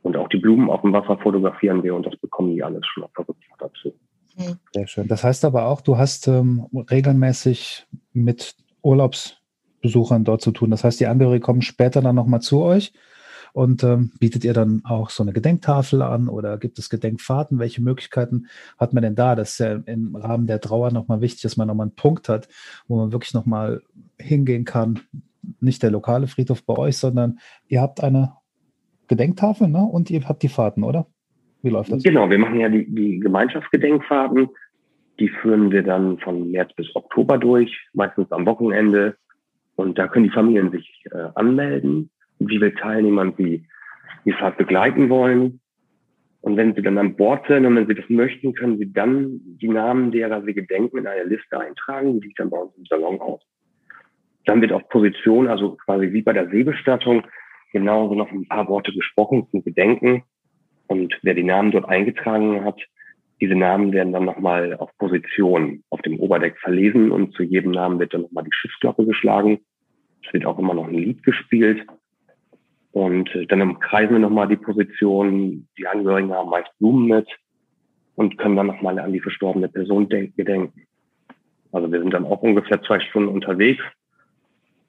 Und auch die Blumen auf dem Wasser fotografieren wir und das bekommen die alles schon auf der Rückfahrt dazu. Hm. Sehr schön. Das heißt aber auch, du hast ähm, regelmäßig mit Urlaubsbesuchern dort zu tun. Das heißt, die Angehörigen kommen später dann nochmal zu euch und ähm, bietet ihr dann auch so eine Gedenktafel an oder gibt es Gedenkfahrten? Welche Möglichkeiten hat man denn da? Das ist ja im Rahmen der Trauer nochmal wichtig, dass man nochmal einen Punkt hat, wo man wirklich nochmal hingehen kann. Nicht der lokale Friedhof bei euch, sondern ihr habt eine Gedenktafel ne? und ihr habt die Fahrten, oder? Wie läuft das? Genau, wir machen ja die, die Gemeinschaftsgedenkfahrten. Die führen wir dann von März bis Oktober durch, meistens am Wochenende. Und da können die Familien sich äh, anmelden wie viele Teilnehmer sie die Fahrt begleiten wollen. Und wenn sie dann an Bord sind und wenn sie das möchten, können sie dann die Namen derer sie gedenken in eine Liste eintragen, die liegt dann bei uns im Salon aus. Dann wird auf Position, also quasi wie bei der Seebestattung, genauso noch ein paar Worte gesprochen zum Gedenken. Und wer die Namen dort eingetragen hat, diese Namen werden dann nochmal auf Position auf dem Oberdeck verlesen und zu jedem Namen wird dann nochmal die Schiffsglocke geschlagen. Es wird auch immer noch ein Lied gespielt. Und äh, dann kreisen wir nochmal die Position. Die Angehörigen haben meist Blumen mit und können dann nochmal an die verstorbene Person gedenken. Also wir sind dann auch ungefähr zwei Stunden unterwegs.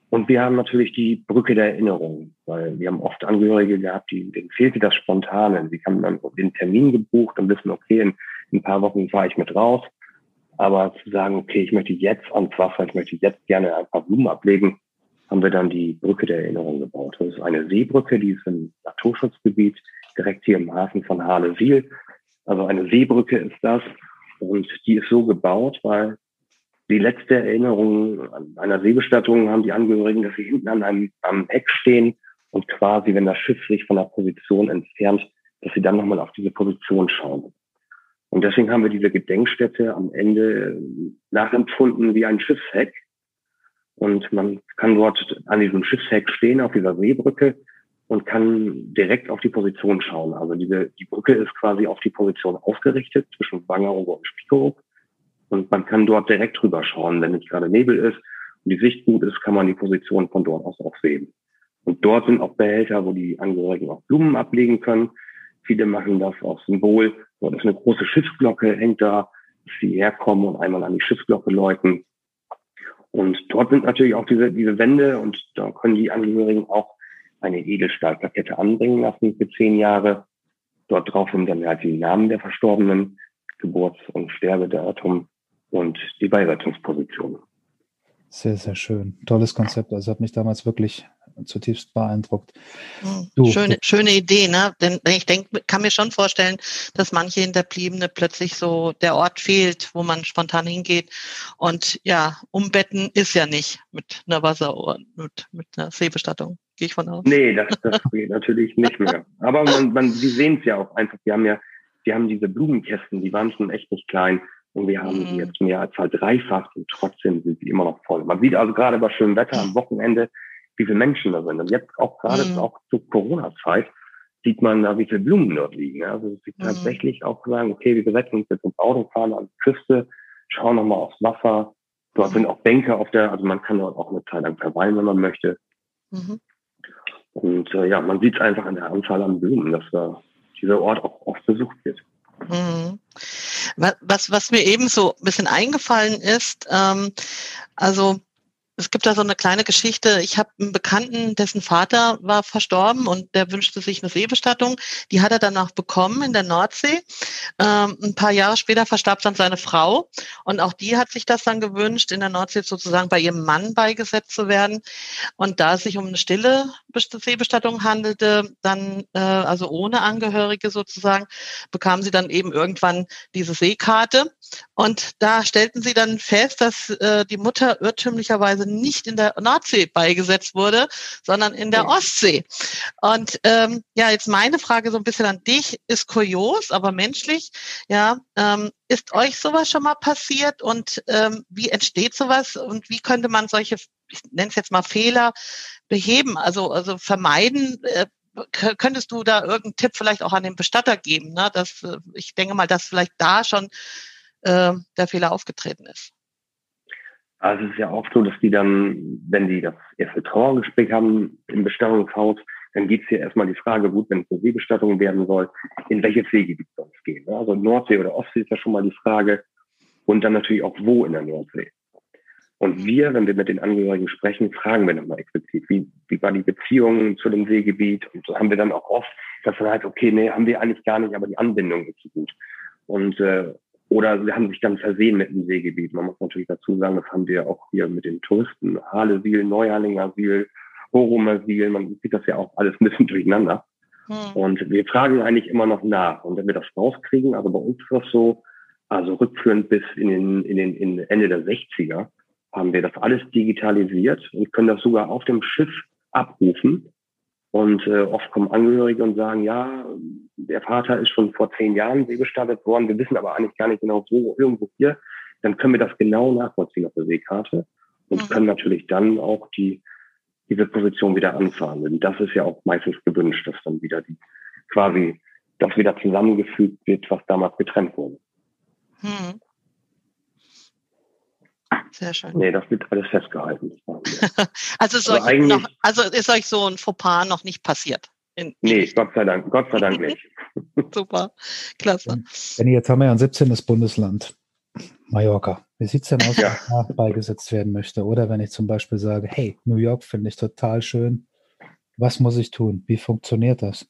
Und wir haben natürlich die Brücke der Erinnerung, weil wir haben oft Angehörige gehabt, die, denen fehlte das Spontane. Sie haben dann den Termin gebucht und wissen, okay, in, in ein paar Wochen fahre ich mit raus. Aber zu sagen, okay, ich möchte jetzt ans Wasser, ich möchte jetzt gerne ein paar Blumen ablegen, haben wir dann die Brücke der Erinnerung gebaut. Das ist eine Seebrücke, die ist im Naturschutzgebiet direkt hier im Hafen von Harlesiel. Also eine Seebrücke ist das und die ist so gebaut, weil die letzte Erinnerung an einer Seebestattung haben die Angehörigen, dass sie hinten an einem am Heck stehen und quasi, wenn das Schiff sich von der Position entfernt, dass sie dann nochmal auf diese Position schauen. Und deswegen haben wir diese Gedenkstätte am Ende nachempfunden wie ein Schiffsheck, und man kann dort an diesem Schiffsheck stehen, auf dieser Seebrücke und kann direkt auf die Position schauen. Also diese, die Brücke ist quasi auf die Position ausgerichtet zwischen Wangerooge und Spiekeroog. Und man kann dort direkt drüber schauen. Wenn nicht gerade Nebel ist und die Sicht gut ist, kann man die Position von dort aus auch sehen. Und dort sind auch Behälter, wo die Angehörigen auch Blumen ablegen können. Viele machen das aus Symbol. Dort ist eine große Schiffsglocke, hängt da, dass sie herkommen und einmal an die Schiffsglocke läuten. Und dort sind natürlich auch diese, diese Wände und da können die Angehörigen auch eine Edelstahlplakette anbringen lassen für zehn Jahre. Dort drauf sind dann halt die Namen der Verstorbenen, Geburts- und Sterbedatum und die Beileitungsposition. Sehr, sehr schön. Tolles Konzept. Also hat mich damals wirklich zutiefst beeindruckt. Hm, du, schöne, du. schöne Idee, ne? Denn ich denke, kann mir schon vorstellen, dass manche Hinterbliebene plötzlich so der Ort fehlt, wo man spontan hingeht. Und ja, umbetten ist ja nicht mit einer Wasseruhr, mit, mit einer Seebestattung. Gehe ich von aus. Nee, das, das geht natürlich nicht mehr. Aber man, man, Sie sehen es ja auch einfach. Wir haben ja, wir haben diese Blumenkästen, die waren schon echt nicht klein. Und wir haben sie mhm. jetzt mehr als halt dreifacht und trotzdem sind sie immer noch voll. Man sieht also gerade bei schönem Wetter am Wochenende, wie viele Menschen da sind. Und jetzt auch gerade mhm. auch zur Corona-Zeit sieht man da, wie viele Blumen dort liegen. Also sie mhm. tatsächlich auch sagen, okay, wir setzen uns jetzt ins Auto, fahren an die Küste, schauen nochmal aufs Wasser. Dort mhm. sind auch Bänke auf der, also man kann dort auch eine Zeit lang verweilen, wenn man möchte. Mhm. Und äh, ja, man sieht einfach an der Anzahl an Blumen, dass da dieser Ort auch oft besucht wird. Mhm. Was, was mir eben so ein bisschen eingefallen ist, ähm, also es gibt da so eine kleine Geschichte. Ich habe einen Bekannten, dessen Vater war verstorben und der wünschte sich eine Seebestattung. Die hat er dann auch bekommen in der Nordsee. Ähm, ein paar Jahre später verstarb dann seine Frau und auch die hat sich das dann gewünscht, in der Nordsee sozusagen bei ihrem Mann beigesetzt zu werden. Und da es sich um eine stille Seebestattung handelte, dann äh, also ohne Angehörige sozusagen, bekam sie dann eben irgendwann diese Seekarte. Und da stellten sie dann fest, dass äh, die Mutter irrtümlicherweise nicht in der Nordsee beigesetzt wurde, sondern in der Ostsee. Und ähm, ja, jetzt meine Frage so ein bisschen an dich, ist kurios, aber menschlich, ja, ähm, ist euch sowas schon mal passiert und ähm, wie entsteht sowas und wie könnte man solche, ich nenne es jetzt mal Fehler, beheben, also, also vermeiden? Äh, könntest du da irgendeinen Tipp vielleicht auch an den Bestatter geben? Ne? Dass, äh, ich denke mal, dass vielleicht da schon äh, der Fehler aufgetreten ist. Also es ist ja auch so, dass die dann, wenn die das erste Trauergespräch haben im Bestattungshaus, dann geht es hier erstmal die Frage, gut, wenn es eine Seebestattung werden soll, in welches Seegebiet soll es gehen? Ne? Also Nordsee oder Ostsee ist ja schon mal die Frage. Und dann natürlich auch wo in der Nordsee. Und wir, wenn wir mit den Angehörigen sprechen, fragen wir nochmal explizit, wie, wie war die Beziehung zu dem Seegebiet? Und so haben wir dann auch oft, dass dann halt, okay, nee, haben wir eigentlich gar nicht, aber die Anbindung ist so gut. Und äh, oder sie haben sich dann versehen mit dem Seegebiet. Man muss natürlich dazu sagen, das haben wir auch hier mit den Touristen, Halesiel, Neuharlingersiel, Horomersiel, man sieht das ja auch alles ein bisschen (laughs) durcheinander. Hm. Und wir fragen eigentlich immer noch nach. Und wenn wir das rauskriegen, also bei uns ist das so, also rückführend bis in den, in den in Ende der 60er, haben wir das alles digitalisiert und können das sogar auf dem Schiff abrufen. Und äh, oft kommen Angehörige und sagen, ja, der Vater ist schon vor zehn Jahren seebestattet worden, wir wissen aber eigentlich gar nicht genau wo, irgendwo hier. Dann können wir das genau nachvollziehen auf der Seekarte und mhm. können natürlich dann auch die diese Position wieder anfahren. Denn das ist ja auch meistens gewünscht, dass dann wieder die quasi das wieder zusammengefügt wird, was damals getrennt wurde. Mhm. Sehr schön. Nee, das wird alles festgehalten. (laughs) also, ist also, euch noch, also ist euch so ein Fauxpas noch nicht passiert? In, nee, Gott sei Dank, Gott sei Dank nicht. (laughs) Super, klasse. Wenn jetzt haben wir ja ein 17. Bundesland, Mallorca. Wie sieht es denn aus, ja. wenn ich beigesetzt werden möchte? Oder wenn ich zum Beispiel sage, hey, New York finde ich total schön. Was muss ich tun? Wie funktioniert das?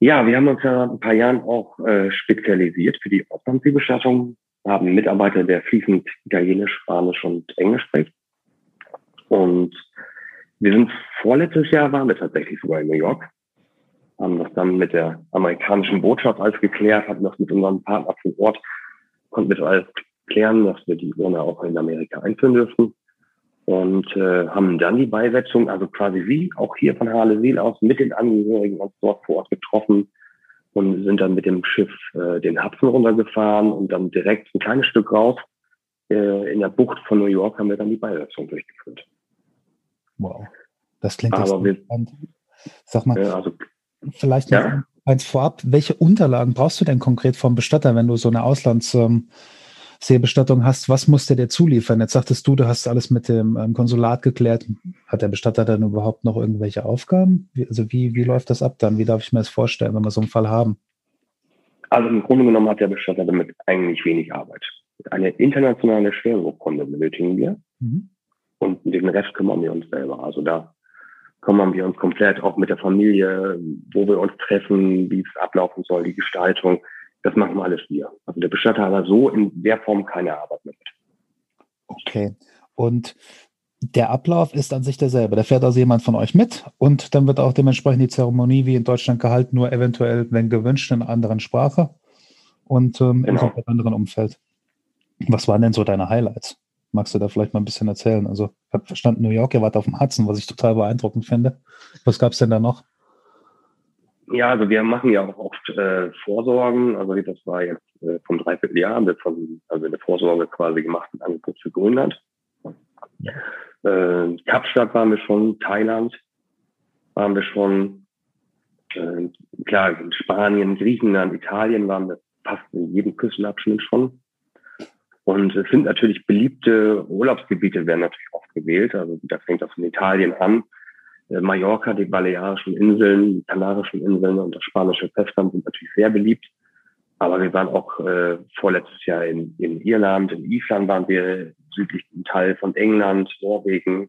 Ja, wir haben uns ja ein paar Jahren auch äh, spezialisiert für die Auslandsbestattung haben Mitarbeiter, der fließend Italienisch, Spanisch und Englisch spricht. Und wir sind vorletztes Jahr waren wir tatsächlich sogar in New York, haben das dann mit der amerikanischen Botschaft alles geklärt, hatten das mit unserem Partner vor Ort, konnten wir alles klären, dass wir die Urne auch in Amerika einführen dürfen und äh, haben dann die Beisetzung, also quasi wie auch hier von Harlesil aus mit den Angehörigen uns dort vor Ort getroffen, und sind dann mit dem Schiff äh, den Hudson runtergefahren und dann direkt ein kleines Stück raus äh, in der Bucht von New York haben wir dann die Beisetzung durchgeführt. Wow, das klingt Aber wir, spannend. Sag mal, äh, also, vielleicht noch ja? eins vorab, welche Unterlagen brauchst du denn konkret vom Bestatter, wenn du so eine Auslands... Ähm, Seebestattung hast, was muss der dir zuliefern? Jetzt sagtest du, du hast alles mit dem ähm, Konsulat geklärt. Hat der Bestatter dann überhaupt noch irgendwelche Aufgaben? Wie, also wie, wie läuft das ab dann? Wie darf ich mir das vorstellen, wenn wir so einen Fall haben? Also im Grunde genommen hat der Bestatter damit eigentlich wenig Arbeit. Eine internationale Schwerurkunde benötigen wir. Mhm. Und den Rest kümmern wir uns selber. Also da kümmern wir uns komplett auch mit der Familie, wo wir uns treffen, wie es ablaufen soll, die Gestaltung. Das machen wir alles wir. Also der Bestatter hat so in der Form keine Arbeit mit. Okay. Und der Ablauf ist an sich derselbe. Da fährt also jemand von euch mit und dann wird auch dementsprechend die Zeremonie wie in Deutschland gehalten, nur eventuell, wenn gewünscht, in einer anderen Sprache und ähm, genau. in einem anderen Umfeld. Was waren denn so deine Highlights? Magst du da vielleicht mal ein bisschen erzählen? Also, ich habe verstanden, New York, ihr wart auf dem Hudson, was ich total beeindruckend finde. Was gab es denn da noch? Ja, also wir machen ja auch oft äh, Vorsorgen. Also das war jetzt äh, vom Dreivierteljahr, haben wir von, also eine Vorsorge quasi gemacht, ein Angebot für Grönland. Äh, Kapstadt waren wir schon, Thailand waren wir schon, äh, klar, in Spanien, Griechenland, Italien waren wir fast in jedem Küstenabschnitt schon. Und es sind natürlich beliebte Urlaubsgebiete, werden natürlich oft gewählt. Also da fängt das in Italien an Mallorca, die Balearischen Inseln, die Kanarischen Inseln und das spanische Festland sind natürlich sehr beliebt. Aber wir waren auch äh, vorletztes Jahr in, in Irland, in Island waren wir, südlichsten Teil von England, Norwegen,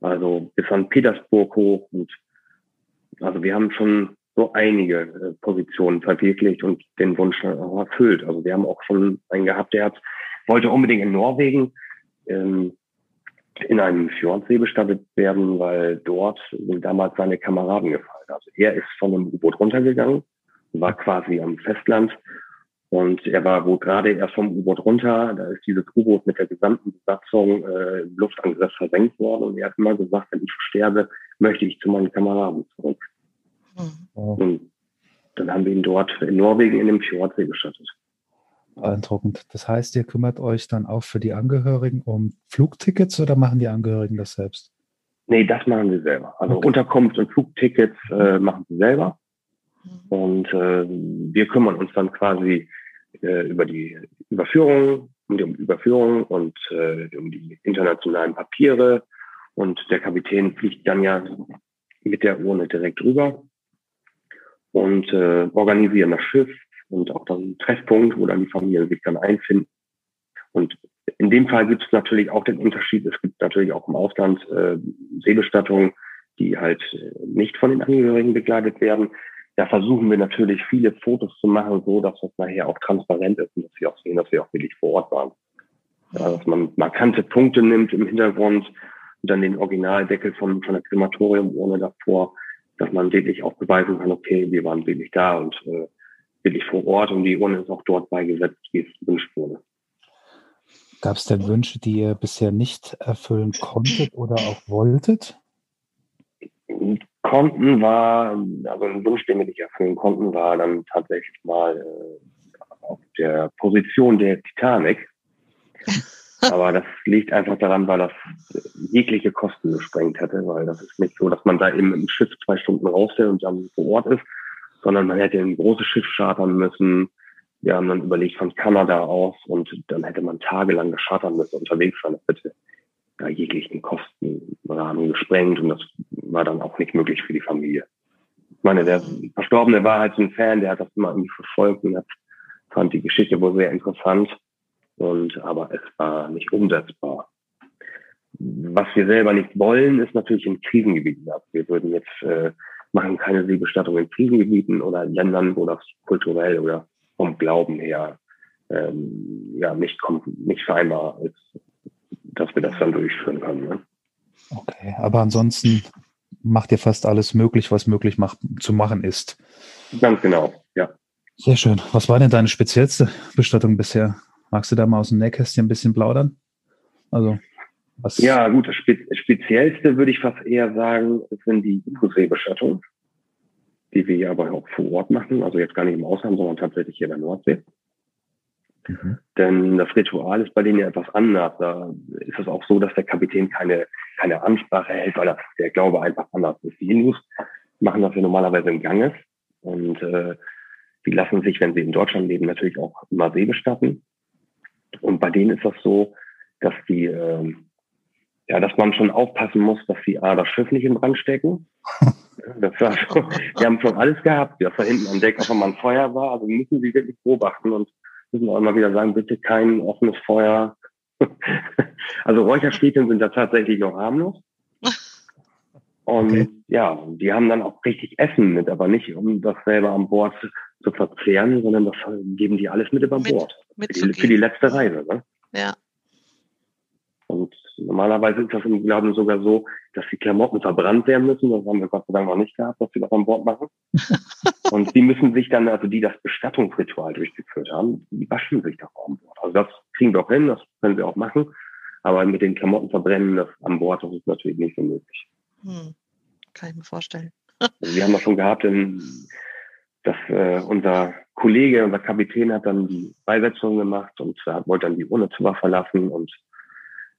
also bis an Petersburg hoch. Und also wir haben schon so einige äh, Positionen verwirklicht und den Wunsch erfüllt. Also wir haben auch schon einen gehabt, der hat, wollte unbedingt in Norwegen ähm, in einem Fjordsee bestattet werden, weil dort sind damals seine Kameraden gefallen. Also er ist von einem U-Boot runtergegangen, war quasi am Festland und er war wohl gerade erst vom U-Boot runter. Da ist dieses U-Boot mit der gesamten Besatzung äh, im Luftangriff versenkt worden. Und er hat immer gesagt, wenn ich sterbe, möchte ich zu meinen Kameraden zurück. Mhm. Und dann haben wir ihn dort in Norwegen in dem Fjordsee gestattet. Beeindruckend. Das heißt, ihr kümmert euch dann auch für die Angehörigen um Flugtickets oder machen die Angehörigen das selbst? Nee, das machen sie selber. Also okay. Unterkunft und Flugtickets äh, machen sie selber. Mhm. Und äh, wir kümmern uns dann quasi äh, über die Überführung, um die Überführung und äh, um die internationalen Papiere. Und der Kapitän fliegt dann ja mit der Urne direkt rüber und äh, organisieren das Schiff und auch dann Treffpunkt, wo dann die Familien sich dann einfinden. Und in dem Fall gibt es natürlich auch den Unterschied. Es gibt natürlich auch im Ausland äh, Seebestattungen, die halt nicht von den Angehörigen begleitet werden. Da versuchen wir natürlich viele Fotos zu machen, so dass das nachher auch transparent ist und dass wir auch sehen, dass wir auch wirklich vor Ort waren. Ja, dass man markante Punkte nimmt im Hintergrund und dann den Originaldeckel von, von der Krematoriumurne davor, dass man wirklich auch beweisen kann, okay, wir waren wirklich da und äh, wirklich vor Ort und die Urne ist auch dort beigesetzt, wie es gewünscht wurde. Gab es denn Wünsche, die ihr bisher nicht erfüllen konntet oder auch wolltet? konnten war, also ein Wunsch, den wir nicht erfüllen konnten, war dann tatsächlich mal äh, auf der Position der Titanic. (laughs) Aber das liegt einfach daran, weil das jegliche Kosten gesprengt hätte, weil das ist nicht so, dass man da eben im Schiff zwei Stunden rausfährt und dann vor Ort ist, sondern man hätte ein großes Schiff chartern müssen. Wir haben dann überlegt von Kanada aus und dann hätte man tagelang geschartern müssen, unterwegs sein. Das hätte ja, jeglichen Kostenrahmen gesprengt und das war dann auch nicht möglich für die Familie. Ich meine, der Verstorbene war halt so ein Fan, der hat das immer irgendwie verfolgt und hat, fand die Geschichte wohl sehr interessant. Und, aber es war nicht umsetzbar. Was wir selber nicht wollen, ist natürlich in Krisengebieten ab. Wir würden jetzt, äh, machen keine Seebestattung in Krisengebieten oder in Ländern, wo das kulturell oder vom Glauben her ähm, ja nicht, nicht vereinbar ist, dass wir das dann durchführen können. Ne? Okay, aber ansonsten macht ihr fast alles möglich, was möglich macht, zu machen ist. Ganz genau, ja. Sehr schön. Was war denn deine speziellste Bestattung bisher? Magst du da mal aus dem Nähkästchen ein bisschen plaudern? Also, was? Ja, gut, das Spe Speziellste würde ich fast eher sagen, sind die Ikosee-Bestattungen, die wir aber auch vor Ort machen. Also jetzt gar nicht im Ausland, sondern tatsächlich hier in der Nordsee. Mhm. Denn das Ritual ist bei denen ja etwas anders. Da ist es auch so, dass der Kapitän keine, keine Ansprache hält, weil das, der Glaube einfach anders ist. Die Hindus machen das ja normalerweise im Ganges und äh, die lassen sich, wenn sie in Deutschland leben, natürlich auch immer See bestatten. Und bei denen ist das so, dass die, äh, ja, dass man schon aufpassen muss, dass sie A, das Schiff nicht in Brand stecken. (laughs) Das war schon, die haben schon alles gehabt, dass da hinten am Deck auch immer ein Feuer war. Also müssen sie wirklich beobachten und müssen wir auch immer wieder sagen, bitte kein offenes Feuer. (laughs) also Räucherstäbchen sind da tatsächlich noch harmlos. Und okay. ja, die haben dann auch richtig Essen mit, aber nicht, um das selber an Bord zu verzehren, sondern das geben die alles mit über Bord. Mit, für, die, für die letzte Reise. Ne? Ja. Und normalerweise ist das im Glauben sogar so, dass die Klamotten verbrannt werden müssen. Das haben wir Gott sei Dank noch nicht gehabt, dass wir das an Bord machen. (laughs) und die müssen sich dann, also die das Bestattungsritual durchgeführt haben, die waschen sich doch an Bord. Also das kriegen wir auch hin, das können wir auch machen. Aber mit den Klamotten verbrennen, das an Bord, das ist natürlich nicht so möglich. Hm. Kann ich mir vorstellen. also wir haben das schon gehabt, dass äh, unser Kollege, unser Kapitän hat dann die Beisetzung gemacht und äh, wollte dann die Urne zu verlassen und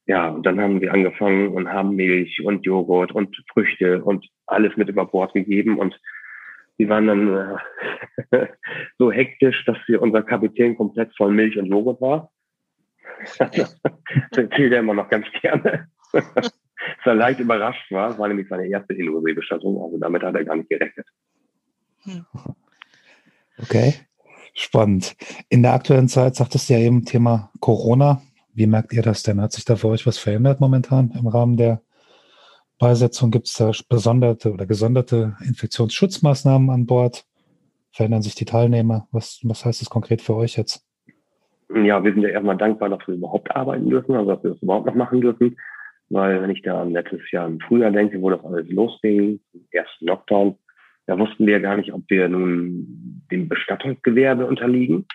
ja, und dann haben wir angefangen und haben Milch und Joghurt und Früchte und alles mit über Bord gegeben und die waren dann äh, (laughs) so hektisch, dass wir unser Kapitän komplett voll Milch und Joghurt war. das erzählt er immer noch ganz gerne. (laughs) dass er leicht überrascht war. Das war nämlich seine erste Indoor-Bestattung, also damit hat er gar nicht gerechnet. Hm. Okay, spannend. In der aktuellen Zeit sagtest du ja eben Thema Corona Wie merkt ihr das denn? Hat sich da für euch was verändert momentan im Rahmen der Beisetzung? Gibt es da besonderte oder gesonderte Infektionsschutzmaßnahmen an Bord? Verändern sich die Teilnehmer? Was, was heißt das konkret für euch jetzt? Ja, wir sind ja erstmal dankbar, dass wir überhaupt arbeiten dürfen, also dass wir das überhaupt noch machen dürfen. Weil wenn ich da an letztes Jahr im Frühjahr denke, wo das alles losging, ersten Lockdown, da wussten wir gar nicht, ob wir nun dem Bestattungsgewerbe unterliegen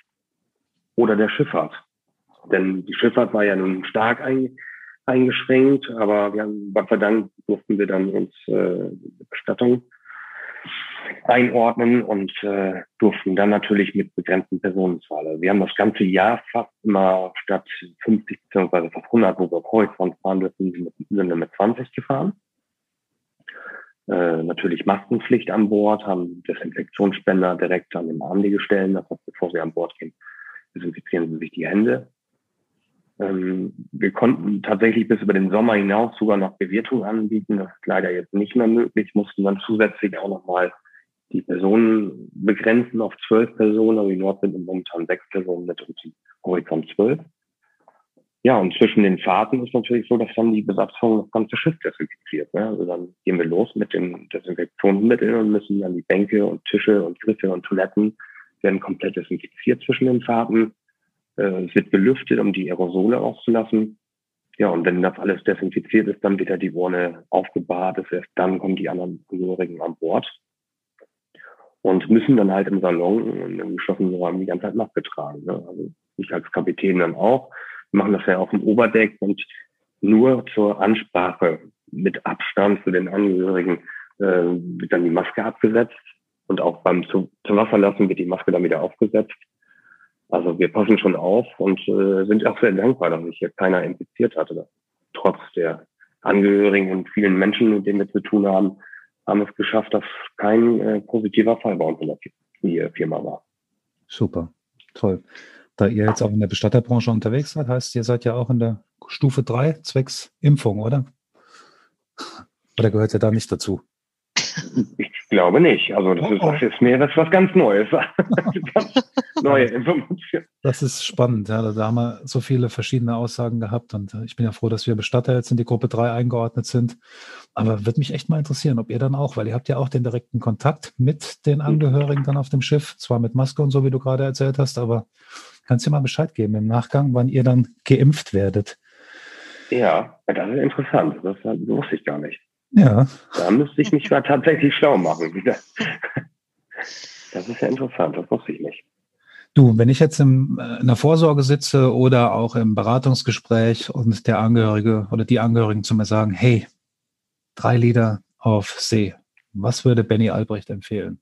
oder der Schifffahrt. Denn die Schifffahrt war ja nun stark ein, eingeschränkt, aber wir haben, Gott sei Dank durften wir dann uns äh, Bestattung einordnen und äh, durften dann natürlich mit begrenzten Personenzahl. Also wir haben das ganze Jahr fast immer statt 50 bzw. fast 100, wo wir Kreuzfahrt fahren dürfen, sind wir mit 20 gefahren. Äh, natürlich Maskenpflicht an Bord, haben Desinfektionsspender direkt an den Anlegestellen, das heißt, bevor sie an Bord gehen, desinfizieren sie sich die Hände. Ähm, wir konnten tatsächlich bis über den Sommer hinaus sogar noch Bewirtung anbieten. Das ist leider jetzt nicht mehr möglich, mussten dann zusätzlich auch nochmal die Personen begrenzen auf zwölf Personen, aber die Nord sind momentan sechs Personen mit und die Horizont zwölf. Ja, und zwischen den Fahrten ist natürlich so, dass dann die Besatzung das ganze Schiff desinfiziert. Ne? Also dann gehen wir los mit den Desinfektionsmitteln und müssen dann die Bänke und Tische und Griffe und Toiletten werden komplett desinfiziert zwischen den Fahrten. Äh, es wird belüftet, um die Aerosole auszulassen. Ja, und wenn das alles desinfiziert ist, dann wird ja die Urne aufgebahrt. Das erst dann kommen die anderen Angehörigen an Bord und müssen dann halt im Salon im geschlossenen Raum die ganze Zeit nachgetragen. Ne? Also ich als Kapitän dann auch. Wir machen das ja auf dem Oberdeck und nur zur Ansprache mit Abstand zu den Angehörigen äh, wird dann die Maske abgesetzt und auch beim zu, zu Wasser lassen wird die Maske dann wieder aufgesetzt. Also wir passen schon auf und äh, sind auch sehr dankbar, dass sich hier keiner infiziert hatte. Trotz der Angehörigen und vielen Menschen, mit denen wir zu tun haben, haben es geschafft, dass kein äh, positiver Fall bei uns in der Firma war. Super, toll. Da ihr jetzt auch in der Bestatterbranche unterwegs seid, heißt, ihr seid ja auch in der Stufe 3 zwecks Impfung, oder? Oder gehört ihr da nicht dazu? Ich glaube nicht. Also das, oh, ist, das ist mir das was ganz Neues. (laughs) ganz neue Information. Das ist spannend. Ja. Da haben wir so viele verschiedene Aussagen gehabt und äh, ich bin ja froh, dass wir Bestatter jetzt in die Gruppe 3 eingeordnet sind. Aber würde mich echt mal interessieren, ob ihr dann auch, weil ihr habt ja auch den direkten Kontakt mit den Angehörigen dann auf dem Schiff, zwar mit Maske und so, wie du gerade erzählt hast, aber kannst du mal Bescheid geben im Nachgang, wann ihr dann geimpft werdet? Ja, das ist interessant. Das wusste ich gar nicht. Ja. Da müsste ich mich tatsächlich schlau machen. Das ist ja interessant, das wusste ich nicht. Du, wenn ich jetzt im, äh, in der Vorsorge sitze oder auch im Beratungsgespräch und der Angehörige oder die Angehörigen zu mir sagen, hey, drei Lieder auf See, was würde Benny Albrecht empfehlen?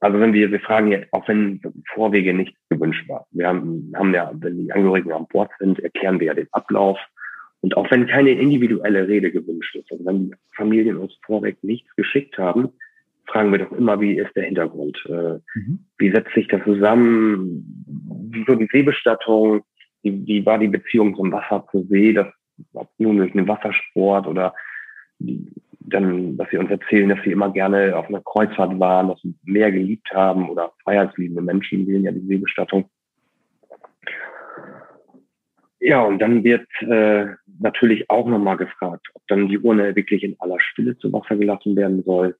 Also wenn wir, wir fragen ja, auch wenn Vorwege nicht gewünscht war. Wir haben, haben ja, wenn die Angehörigen an Bord sind, erklären wir ja den Ablauf, und auch wenn keine individuelle Rede gewünscht ist, also wenn die Familien uns vorweg nichts geschickt haben, fragen wir doch immer, wie ist der Hintergrund? Äh, mhm. Wie setzt sich das zusammen? Wieso die Seebestattung? Wie, wie war die Beziehung zum Wasser zur See? Das, ob nun durch einen Wassersport oder die, dann, dass sie uns erzählen, dass sie immer gerne auf einer Kreuzfahrt waren, dass sie mehr geliebt haben oder freiheitsliebende Menschen wählen ja die Seebestattung. Ja, und dann wird äh, natürlich auch nochmal gefragt, ob dann die Urne wirklich in aller Stille zu Wasser gelassen werden soll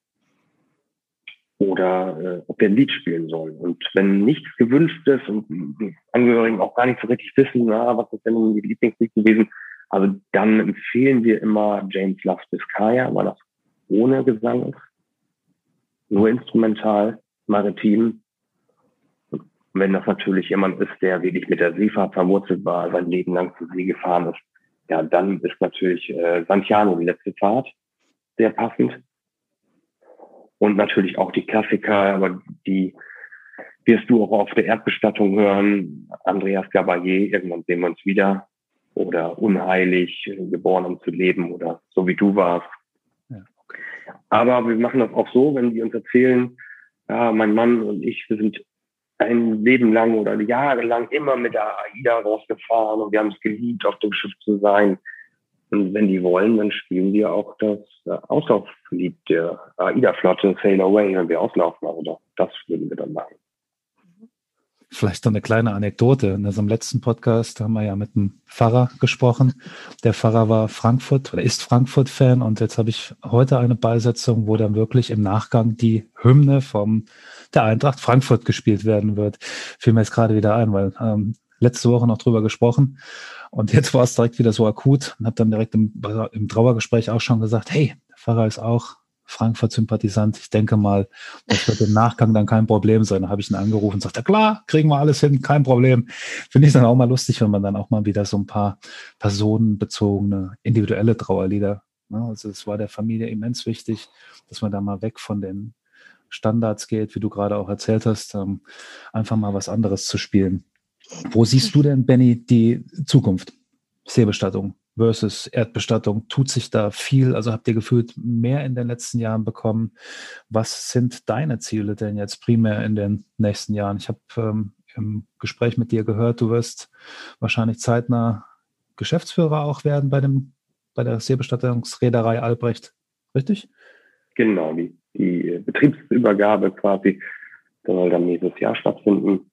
oder äh, ob wir ein Lied spielen sollen. Und wenn nichts gewünscht ist und die Angehörigen auch gar nicht so richtig wissen, na, was ist denn nun die Lieblingslied gewesen, also dann empfehlen wir immer James Loves Biscaya, weil das ohne Gesang nur instrumental, maritim und wenn das natürlich jemand ist, der wirklich mit der Seefahrt verwurzelt war, sein Leben lang zur See gefahren ist, ja, dann ist natürlich äh, Santiano die letzte Fahrt sehr passend. Und natürlich auch die Klassiker, aber die wirst du auch auf der Erdbestattung hören. Andreas Gabayé, irgendwann sehen wir uns wieder. Oder unheilig, geboren um zu leben oder so wie du warst. Ja, okay. Aber wir machen das auch so, wenn die uns erzählen, ja, mein Mann und ich, wir sind ein Leben lang oder jahrelang immer mit der AIDA rausgefahren und wir haben es geliebt, auf dem Schiff zu sein. Und wenn die wollen, dann spielen wir auch das äh, Auslauflied der AIDA-Flotte Sail Away, wenn wir auslaufen. Also das würden wir dann machen. Vielleicht noch eine kleine Anekdote. In unserem letzten Podcast haben wir ja mit einem Pfarrer gesprochen. Der Pfarrer war Frankfurt oder ist Frankfurt-Fan und jetzt habe ich heute eine Beisetzung, wo dann wirklich im Nachgang die Hymne vom der Eintracht Frankfurt gespielt werden wird. Fiel mir jetzt gerade wieder ein, weil ähm, letzte Woche noch drüber gesprochen und jetzt war es direkt wieder so akut und habe dann direkt im, im Trauergespräch auch schon gesagt, hey, der Pfarrer ist auch Frankfurt-Sympathisant. Ich denke mal, das wird im Nachgang dann kein Problem sein. Da habe ich ihn angerufen und sagte, klar, kriegen wir alles hin, kein Problem. Finde ich dann auch mal lustig, wenn man dann auch mal wieder so ein paar personenbezogene, individuelle Trauerlieder. Ne? Also es war der Familie immens wichtig, dass man da mal weg von den Standards geht, wie du gerade auch erzählt hast, ähm, einfach mal was anderes zu spielen. Wo siehst du denn, Benny, die Zukunft? Seebestattung versus Erdbestattung? Tut sich da viel? Also habt ihr gefühlt mehr in den letzten Jahren bekommen? Was sind deine Ziele denn jetzt primär in den nächsten Jahren? Ich habe ähm, im Gespräch mit dir gehört, du wirst wahrscheinlich zeitnah Geschäftsführer auch werden bei dem bei der Seebestattungsreederei Albrecht, richtig? Genau, die, die Betriebsübergabe quasi soll dann nächstes Jahr stattfinden.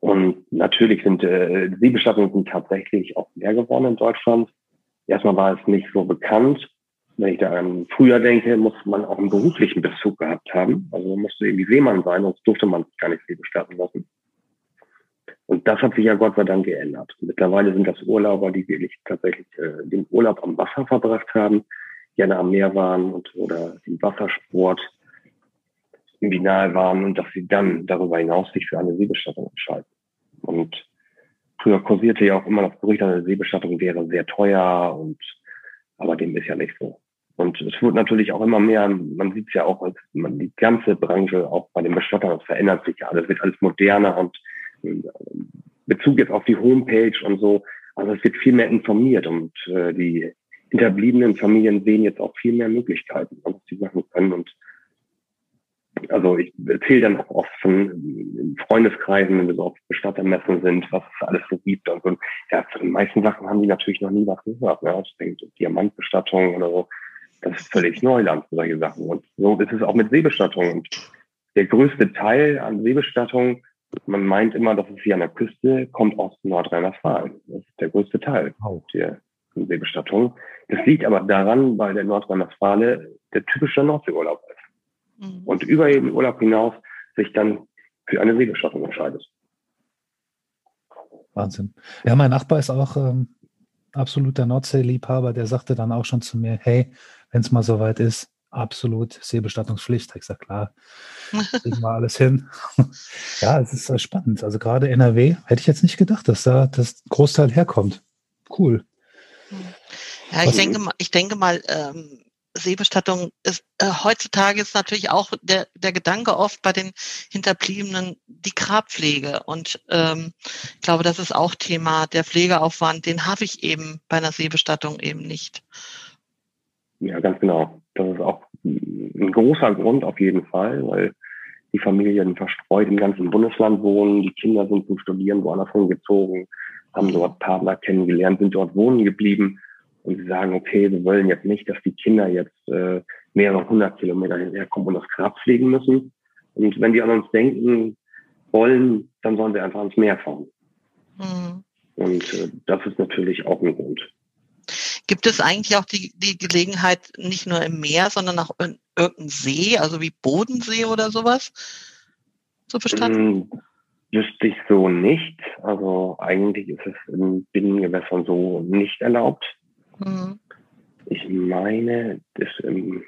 Und natürlich sind äh, Seebestattungen sind tatsächlich auch mehr geworden in Deutschland. Erstmal war es nicht so bekannt. Wenn ich da an früher denke, muss man auch einen beruflichen Bezug gehabt haben. Also man musste irgendwie Seemann sein, sonst durfte man gar nicht Seebestatten lassen. Und das hat sich ja Gott sei Dank geändert. Mittlerweile sind das Urlauber, die wirklich tatsächlich äh, den Urlaub am Wasser verbracht haben, gerne am Meer waren und oder den Wassersport im Binal waren und dass sie dann darüber hinaus sich für eine Seebestattung entscheiden. Und früher kursierte ja auch immer das Gerücht, eine Seebestattung wäre sehr teuer und aber dem ist ja nicht so. Und es wird natürlich auch immer mehr, man sieht es ja auch, man die ganze Branche, auch bei den Bestattern, es verändert sich ja alles, wird alles moderner und äh, Bezug jetzt auf die Homepage und so, also es wird viel mehr informiert und äh, die hinterbliebenen Familien sehen jetzt auch viel mehr Möglichkeiten, was sie machen können und also ich erzähle dann auch oft von Freundeskreisen, wenn wir so auf Bestattermessen sind, was es alles so gibt. Und, und ja, zu den meisten Sachen haben die natürlich noch nie was gehört. Ne? Ich denke, Diamantbestattung oder so, das ist völlig Neuland für solche Sachen. Und so ist es auch mit Seebestattung. Und der größte Teil an Seebestattung, man meint immer, dass es hier an der Küste kommt aus Nordrhein-Westfalen. Das ist der größte Teil oh. der Seebestattung. Das liegt aber daran, weil der Nordrhein-Westfale der typische Nordseeurlaub ist mhm. und über den Urlaub hinaus sich dann für eine Seebestattung entscheidet. Wahnsinn. Ja, mein Nachbar ist auch ähm, absoluter Nordsee-Liebhaber. Der sagte dann auch schon zu mir, hey, wenn es mal soweit ist, absolut Seebestattungspflicht. Ich sage, klar, (laughs) kriegen wir alles hin. (laughs) ja, es ist spannend. Also gerade NRW hätte ich jetzt nicht gedacht, dass da das Großteil herkommt. Cool. Ja, ich denke mal, ich denke mal, ähm, Seebestattung ist äh, heutzutage ist natürlich auch der, der Gedanke oft bei den Hinterbliebenen die Grabpflege. Und ähm, ich glaube, das ist auch Thema, der Pflegeaufwand, den habe ich eben bei einer Seebestattung eben nicht. Ja, ganz genau. Das ist auch ein großer Grund auf jeden Fall, weil die Familien verstreut im ganzen Bundesland wohnen, die Kinder sind zum Studieren woanders hingezogen, haben dort Partner kennengelernt, sind dort wohnen geblieben und sie sagen, okay, wir wollen jetzt nicht, dass die Kinder jetzt äh, mehrere hundert Kilometer hinterherkommen und das Grab pflegen müssen. Und wenn die an uns denken wollen, dann sollen sie einfach ans Meer fahren. Mhm. Und äh, das ist natürlich auch ein Grund. Gibt es eigentlich auch die, die Gelegenheit, nicht nur im Meer, sondern auch in irgendeinem See, also wie Bodensee oder sowas, zu bestatten? Ähm, wüsste ich so nicht. Also eigentlich ist es in Binnengewässern so nicht erlaubt. Mhm. Ich meine, das, ähm,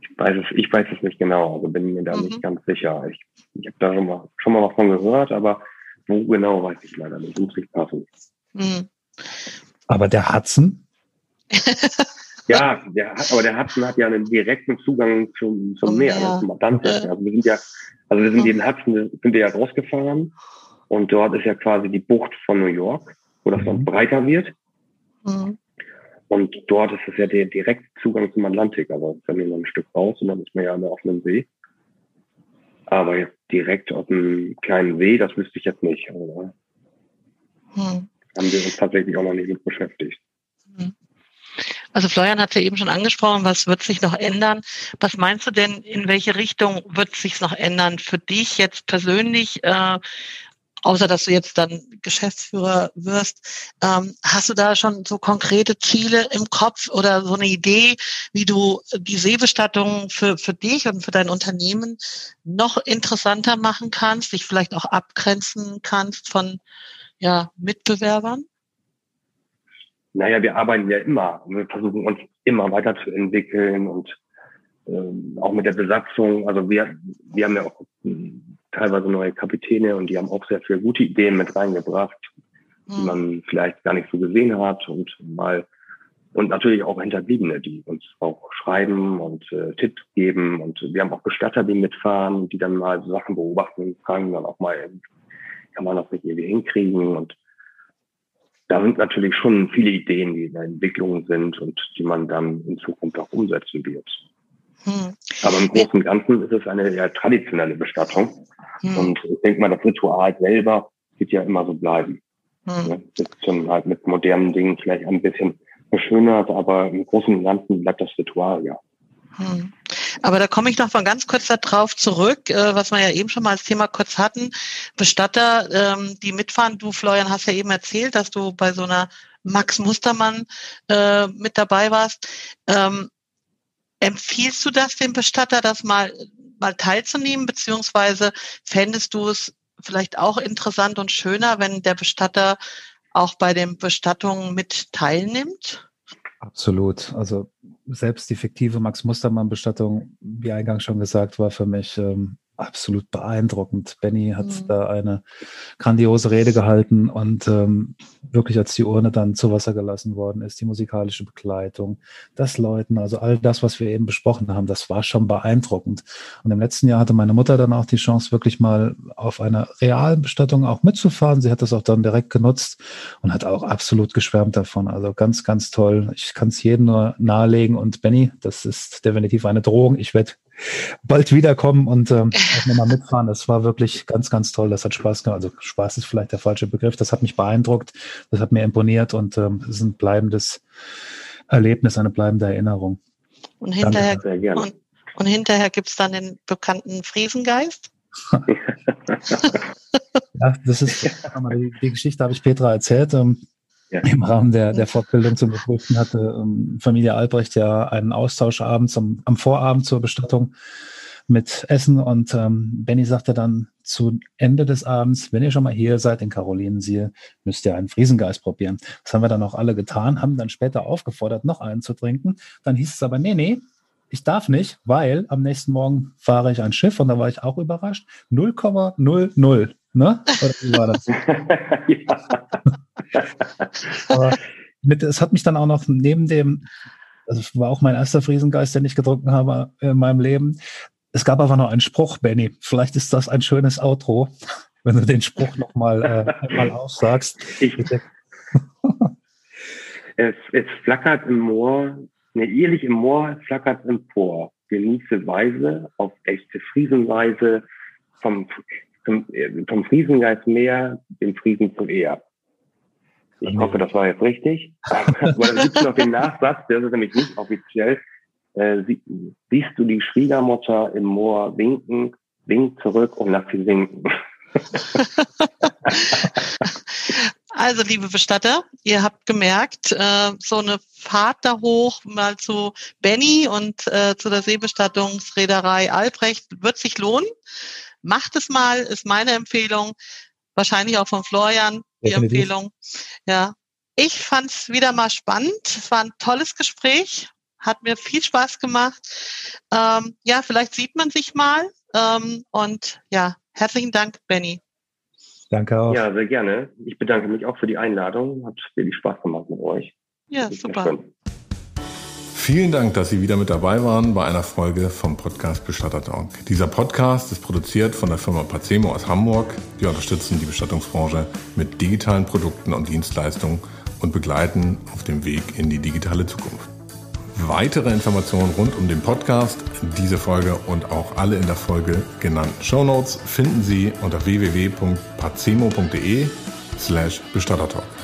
ich, weiß es, ich weiß es nicht genau, also bin mir da mhm. nicht ganz sicher. Ich, ich habe da schon mal, schon mal davon gehört, aber wo genau weiß ich leider nicht. Muss ich passen. Mhm. Aber der Hudson? (laughs) ja, der, aber der Hudson hat ja einen direkten Zugang zum, zum oh, Meer, ja. zum Atlantik. Also wir sind ja, also wir sind mhm. den Hudson, sind wir ja rausgefahren und dort ist ja quasi die Bucht von New York, wo das dann mhm. breiter wird. Mhm. Und dort ist es ja der direkte Zugang zum Atlantik, aber wenn wir noch ein Stück raus und dann ist man ja an der offenen See. Aber jetzt direkt auf einem kleinen See, das wüsste ich jetzt nicht. Oder? Hm. Haben wir uns tatsächlich auch noch nicht mit beschäftigt. Hm. Also Florian hat es ja eben schon angesprochen, was wird sich noch ändern? Was meinst du denn, in welche Richtung wird sich noch ändern für dich jetzt persönlich? Äh, außer dass du jetzt dann Geschäftsführer wirst, ähm, hast du da schon so konkrete Ziele im Kopf oder so eine Idee, wie du die Seebestattung für, für dich und für dein Unternehmen noch interessanter machen kannst, dich vielleicht auch abgrenzen kannst von ja, Mitbewerbern? Naja, wir arbeiten ja immer. Wir versuchen uns immer weiterzuentwickeln und ähm, auch mit der Besatzung. Also wir, wir haben ja auch teilweise neue Kapitäne und die haben auch sehr viele gute Ideen mit reingebracht, die hm. man vielleicht gar nicht so gesehen hat und mal und natürlich auch Hinterbliebene, die uns auch schreiben und äh, Tipps geben und wir haben auch Bestatter, die mitfahren, die dann mal Sachen beobachten und fragen dann auch mal, kann man das nicht irgendwie hinkriegen und da sind natürlich schon viele Ideen, die in der Entwicklung sind und die man dann in Zukunft auch umsetzen wird. Hm. Aber im Großen und Ganzen ist es eine eher traditionelle Bestattung. Hm. Und ich denke mal, das Ritual selber wird ja immer so bleiben. Hm. Ja, ist schon halt mit modernen Dingen vielleicht ein bisschen verschönert, aber im Großen und Ganzen bleibt das Ritual, ja. Hm. Aber da komme ich noch mal ganz kurz darauf zurück, äh, was wir ja eben schon mal als Thema kurz hatten. Bestatter, ähm, die mitfahren. Du, Florian, hast ja eben erzählt, dass du bei so einer Max Mustermann äh, mit dabei warst. Ähm, Empfiehlst du das dem Bestatter, das mal, mal teilzunehmen, beziehungsweise fändest du es vielleicht auch interessant und schöner, wenn der Bestatter auch bei den Bestattungen mit teilnimmt? Absolut. Also selbst die fiktive Max Mustermann-Bestattung, wie eingangs schon gesagt, war für mich ähm, absolut beeindruckend. Benny hat mhm. da eine grandiose Rede gehalten und ähm, wirklich, als die Urne dann zu Wasser gelassen worden ist, die musikalische Begleitung, das Läuten, also all das, was wir eben besprochen haben, das war schon beeindruckend. Und im letzten Jahr hatte meine Mutter dann auch die Chance, wirklich mal auf einer realen Bestattung auch mitzufahren. Sie hat das auch dann direkt genutzt und hat auch absolut geschwärmt davon. Also ganz, ganz toll. Ich kann es jedem nur nahelegen. Und Benny, das ist definitiv eine Drohung. Ich werde bald wiederkommen und ähm, auch nochmal mitfahren. Das war wirklich ganz, ganz toll. Das hat Spaß gemacht. Also Spaß ist vielleicht der falsche Begriff. Das hat mich beeindruckt. Das hat mir imponiert und ähm, es ist ein bleibendes Erlebnis, eine bleibende Erinnerung. Und hinterher, und, und hinterher gibt es dann den bekannten Friesengeist? (laughs) ja, das ist die, die Geschichte habe ich Petra erzählt. Ähm, ja. Im Rahmen der, der Fortbildung zum Geprüften hatte ähm, Familie Albrecht ja einen Austauschabend zum, am Vorabend zur Bestattung mit Essen und ähm, Benny sagte dann zu Ende des Abends, wenn ihr schon mal hier seid in Karolinensiel, müsst ihr einen Friesengeist probieren. Das haben wir dann auch alle getan, haben dann später aufgefordert, noch einen zu trinken. Dann hieß es aber, nee, nee, ich darf nicht, weil am nächsten Morgen fahre ich ein Schiff und da war ich auch überrascht. 0,00. Ne? Oder wie war das? (laughs) ja. (laughs) Aber mit, es hat mich dann auch noch neben dem, das war auch mein erster Friesengeist, den ich gedruckt habe in meinem Leben. Es gab aber noch einen Spruch, Benny. Vielleicht ist das ein schönes Outro, (laughs) wenn du den Spruch nochmal äh, einmal aussagst. Ich, (laughs) es, es flackert im Moor, ne, ehrlich im Moor flackert empor. Genieße Weise auf echte Friesenweise vom zum, vom Friesengeist mehr, dem Friesen zu eher. Ich hoffe, das war jetzt richtig. (laughs) Aber dann gibt es noch den Nachsatz, der ist nämlich nicht offiziell. Äh, sie, siehst du die Schwiegermutter im Moor winken, wink zurück und lass sie sinken. (laughs) Also, liebe Bestatter, ihr habt gemerkt, äh, so eine Fahrt da hoch mal zu Benny und äh, zu der Seebestattungsreederei Albrecht wird sich lohnen. Macht es mal, ist meine Empfehlung. Wahrscheinlich auch von Florian die Definitiv. Empfehlung. Ja. Ich fand es wieder mal spannend. Es war ein tolles Gespräch. Hat mir viel Spaß gemacht. Ähm, ja, vielleicht sieht man sich mal. Ähm, und ja, herzlichen Dank, Benny. Danke auch. Ja, sehr gerne. Ich bedanke mich auch für die Einladung. Hat wirklich Spaß gemacht mit euch. Ja, super. Vielen Dank, dass Sie wieder mit dabei waren bei einer Folge vom Podcast Bestatter Talk. Dieser Podcast ist produziert von der Firma Pacemo aus Hamburg. Wir unterstützen die Bestattungsbranche mit digitalen Produkten und Dienstleistungen und begleiten auf dem Weg in die digitale Zukunft. Weitere Informationen rund um den Podcast, diese Folge und auch alle in der Folge genannten Show Notes finden Sie unter www.pacemo.de slash Bestattertalk.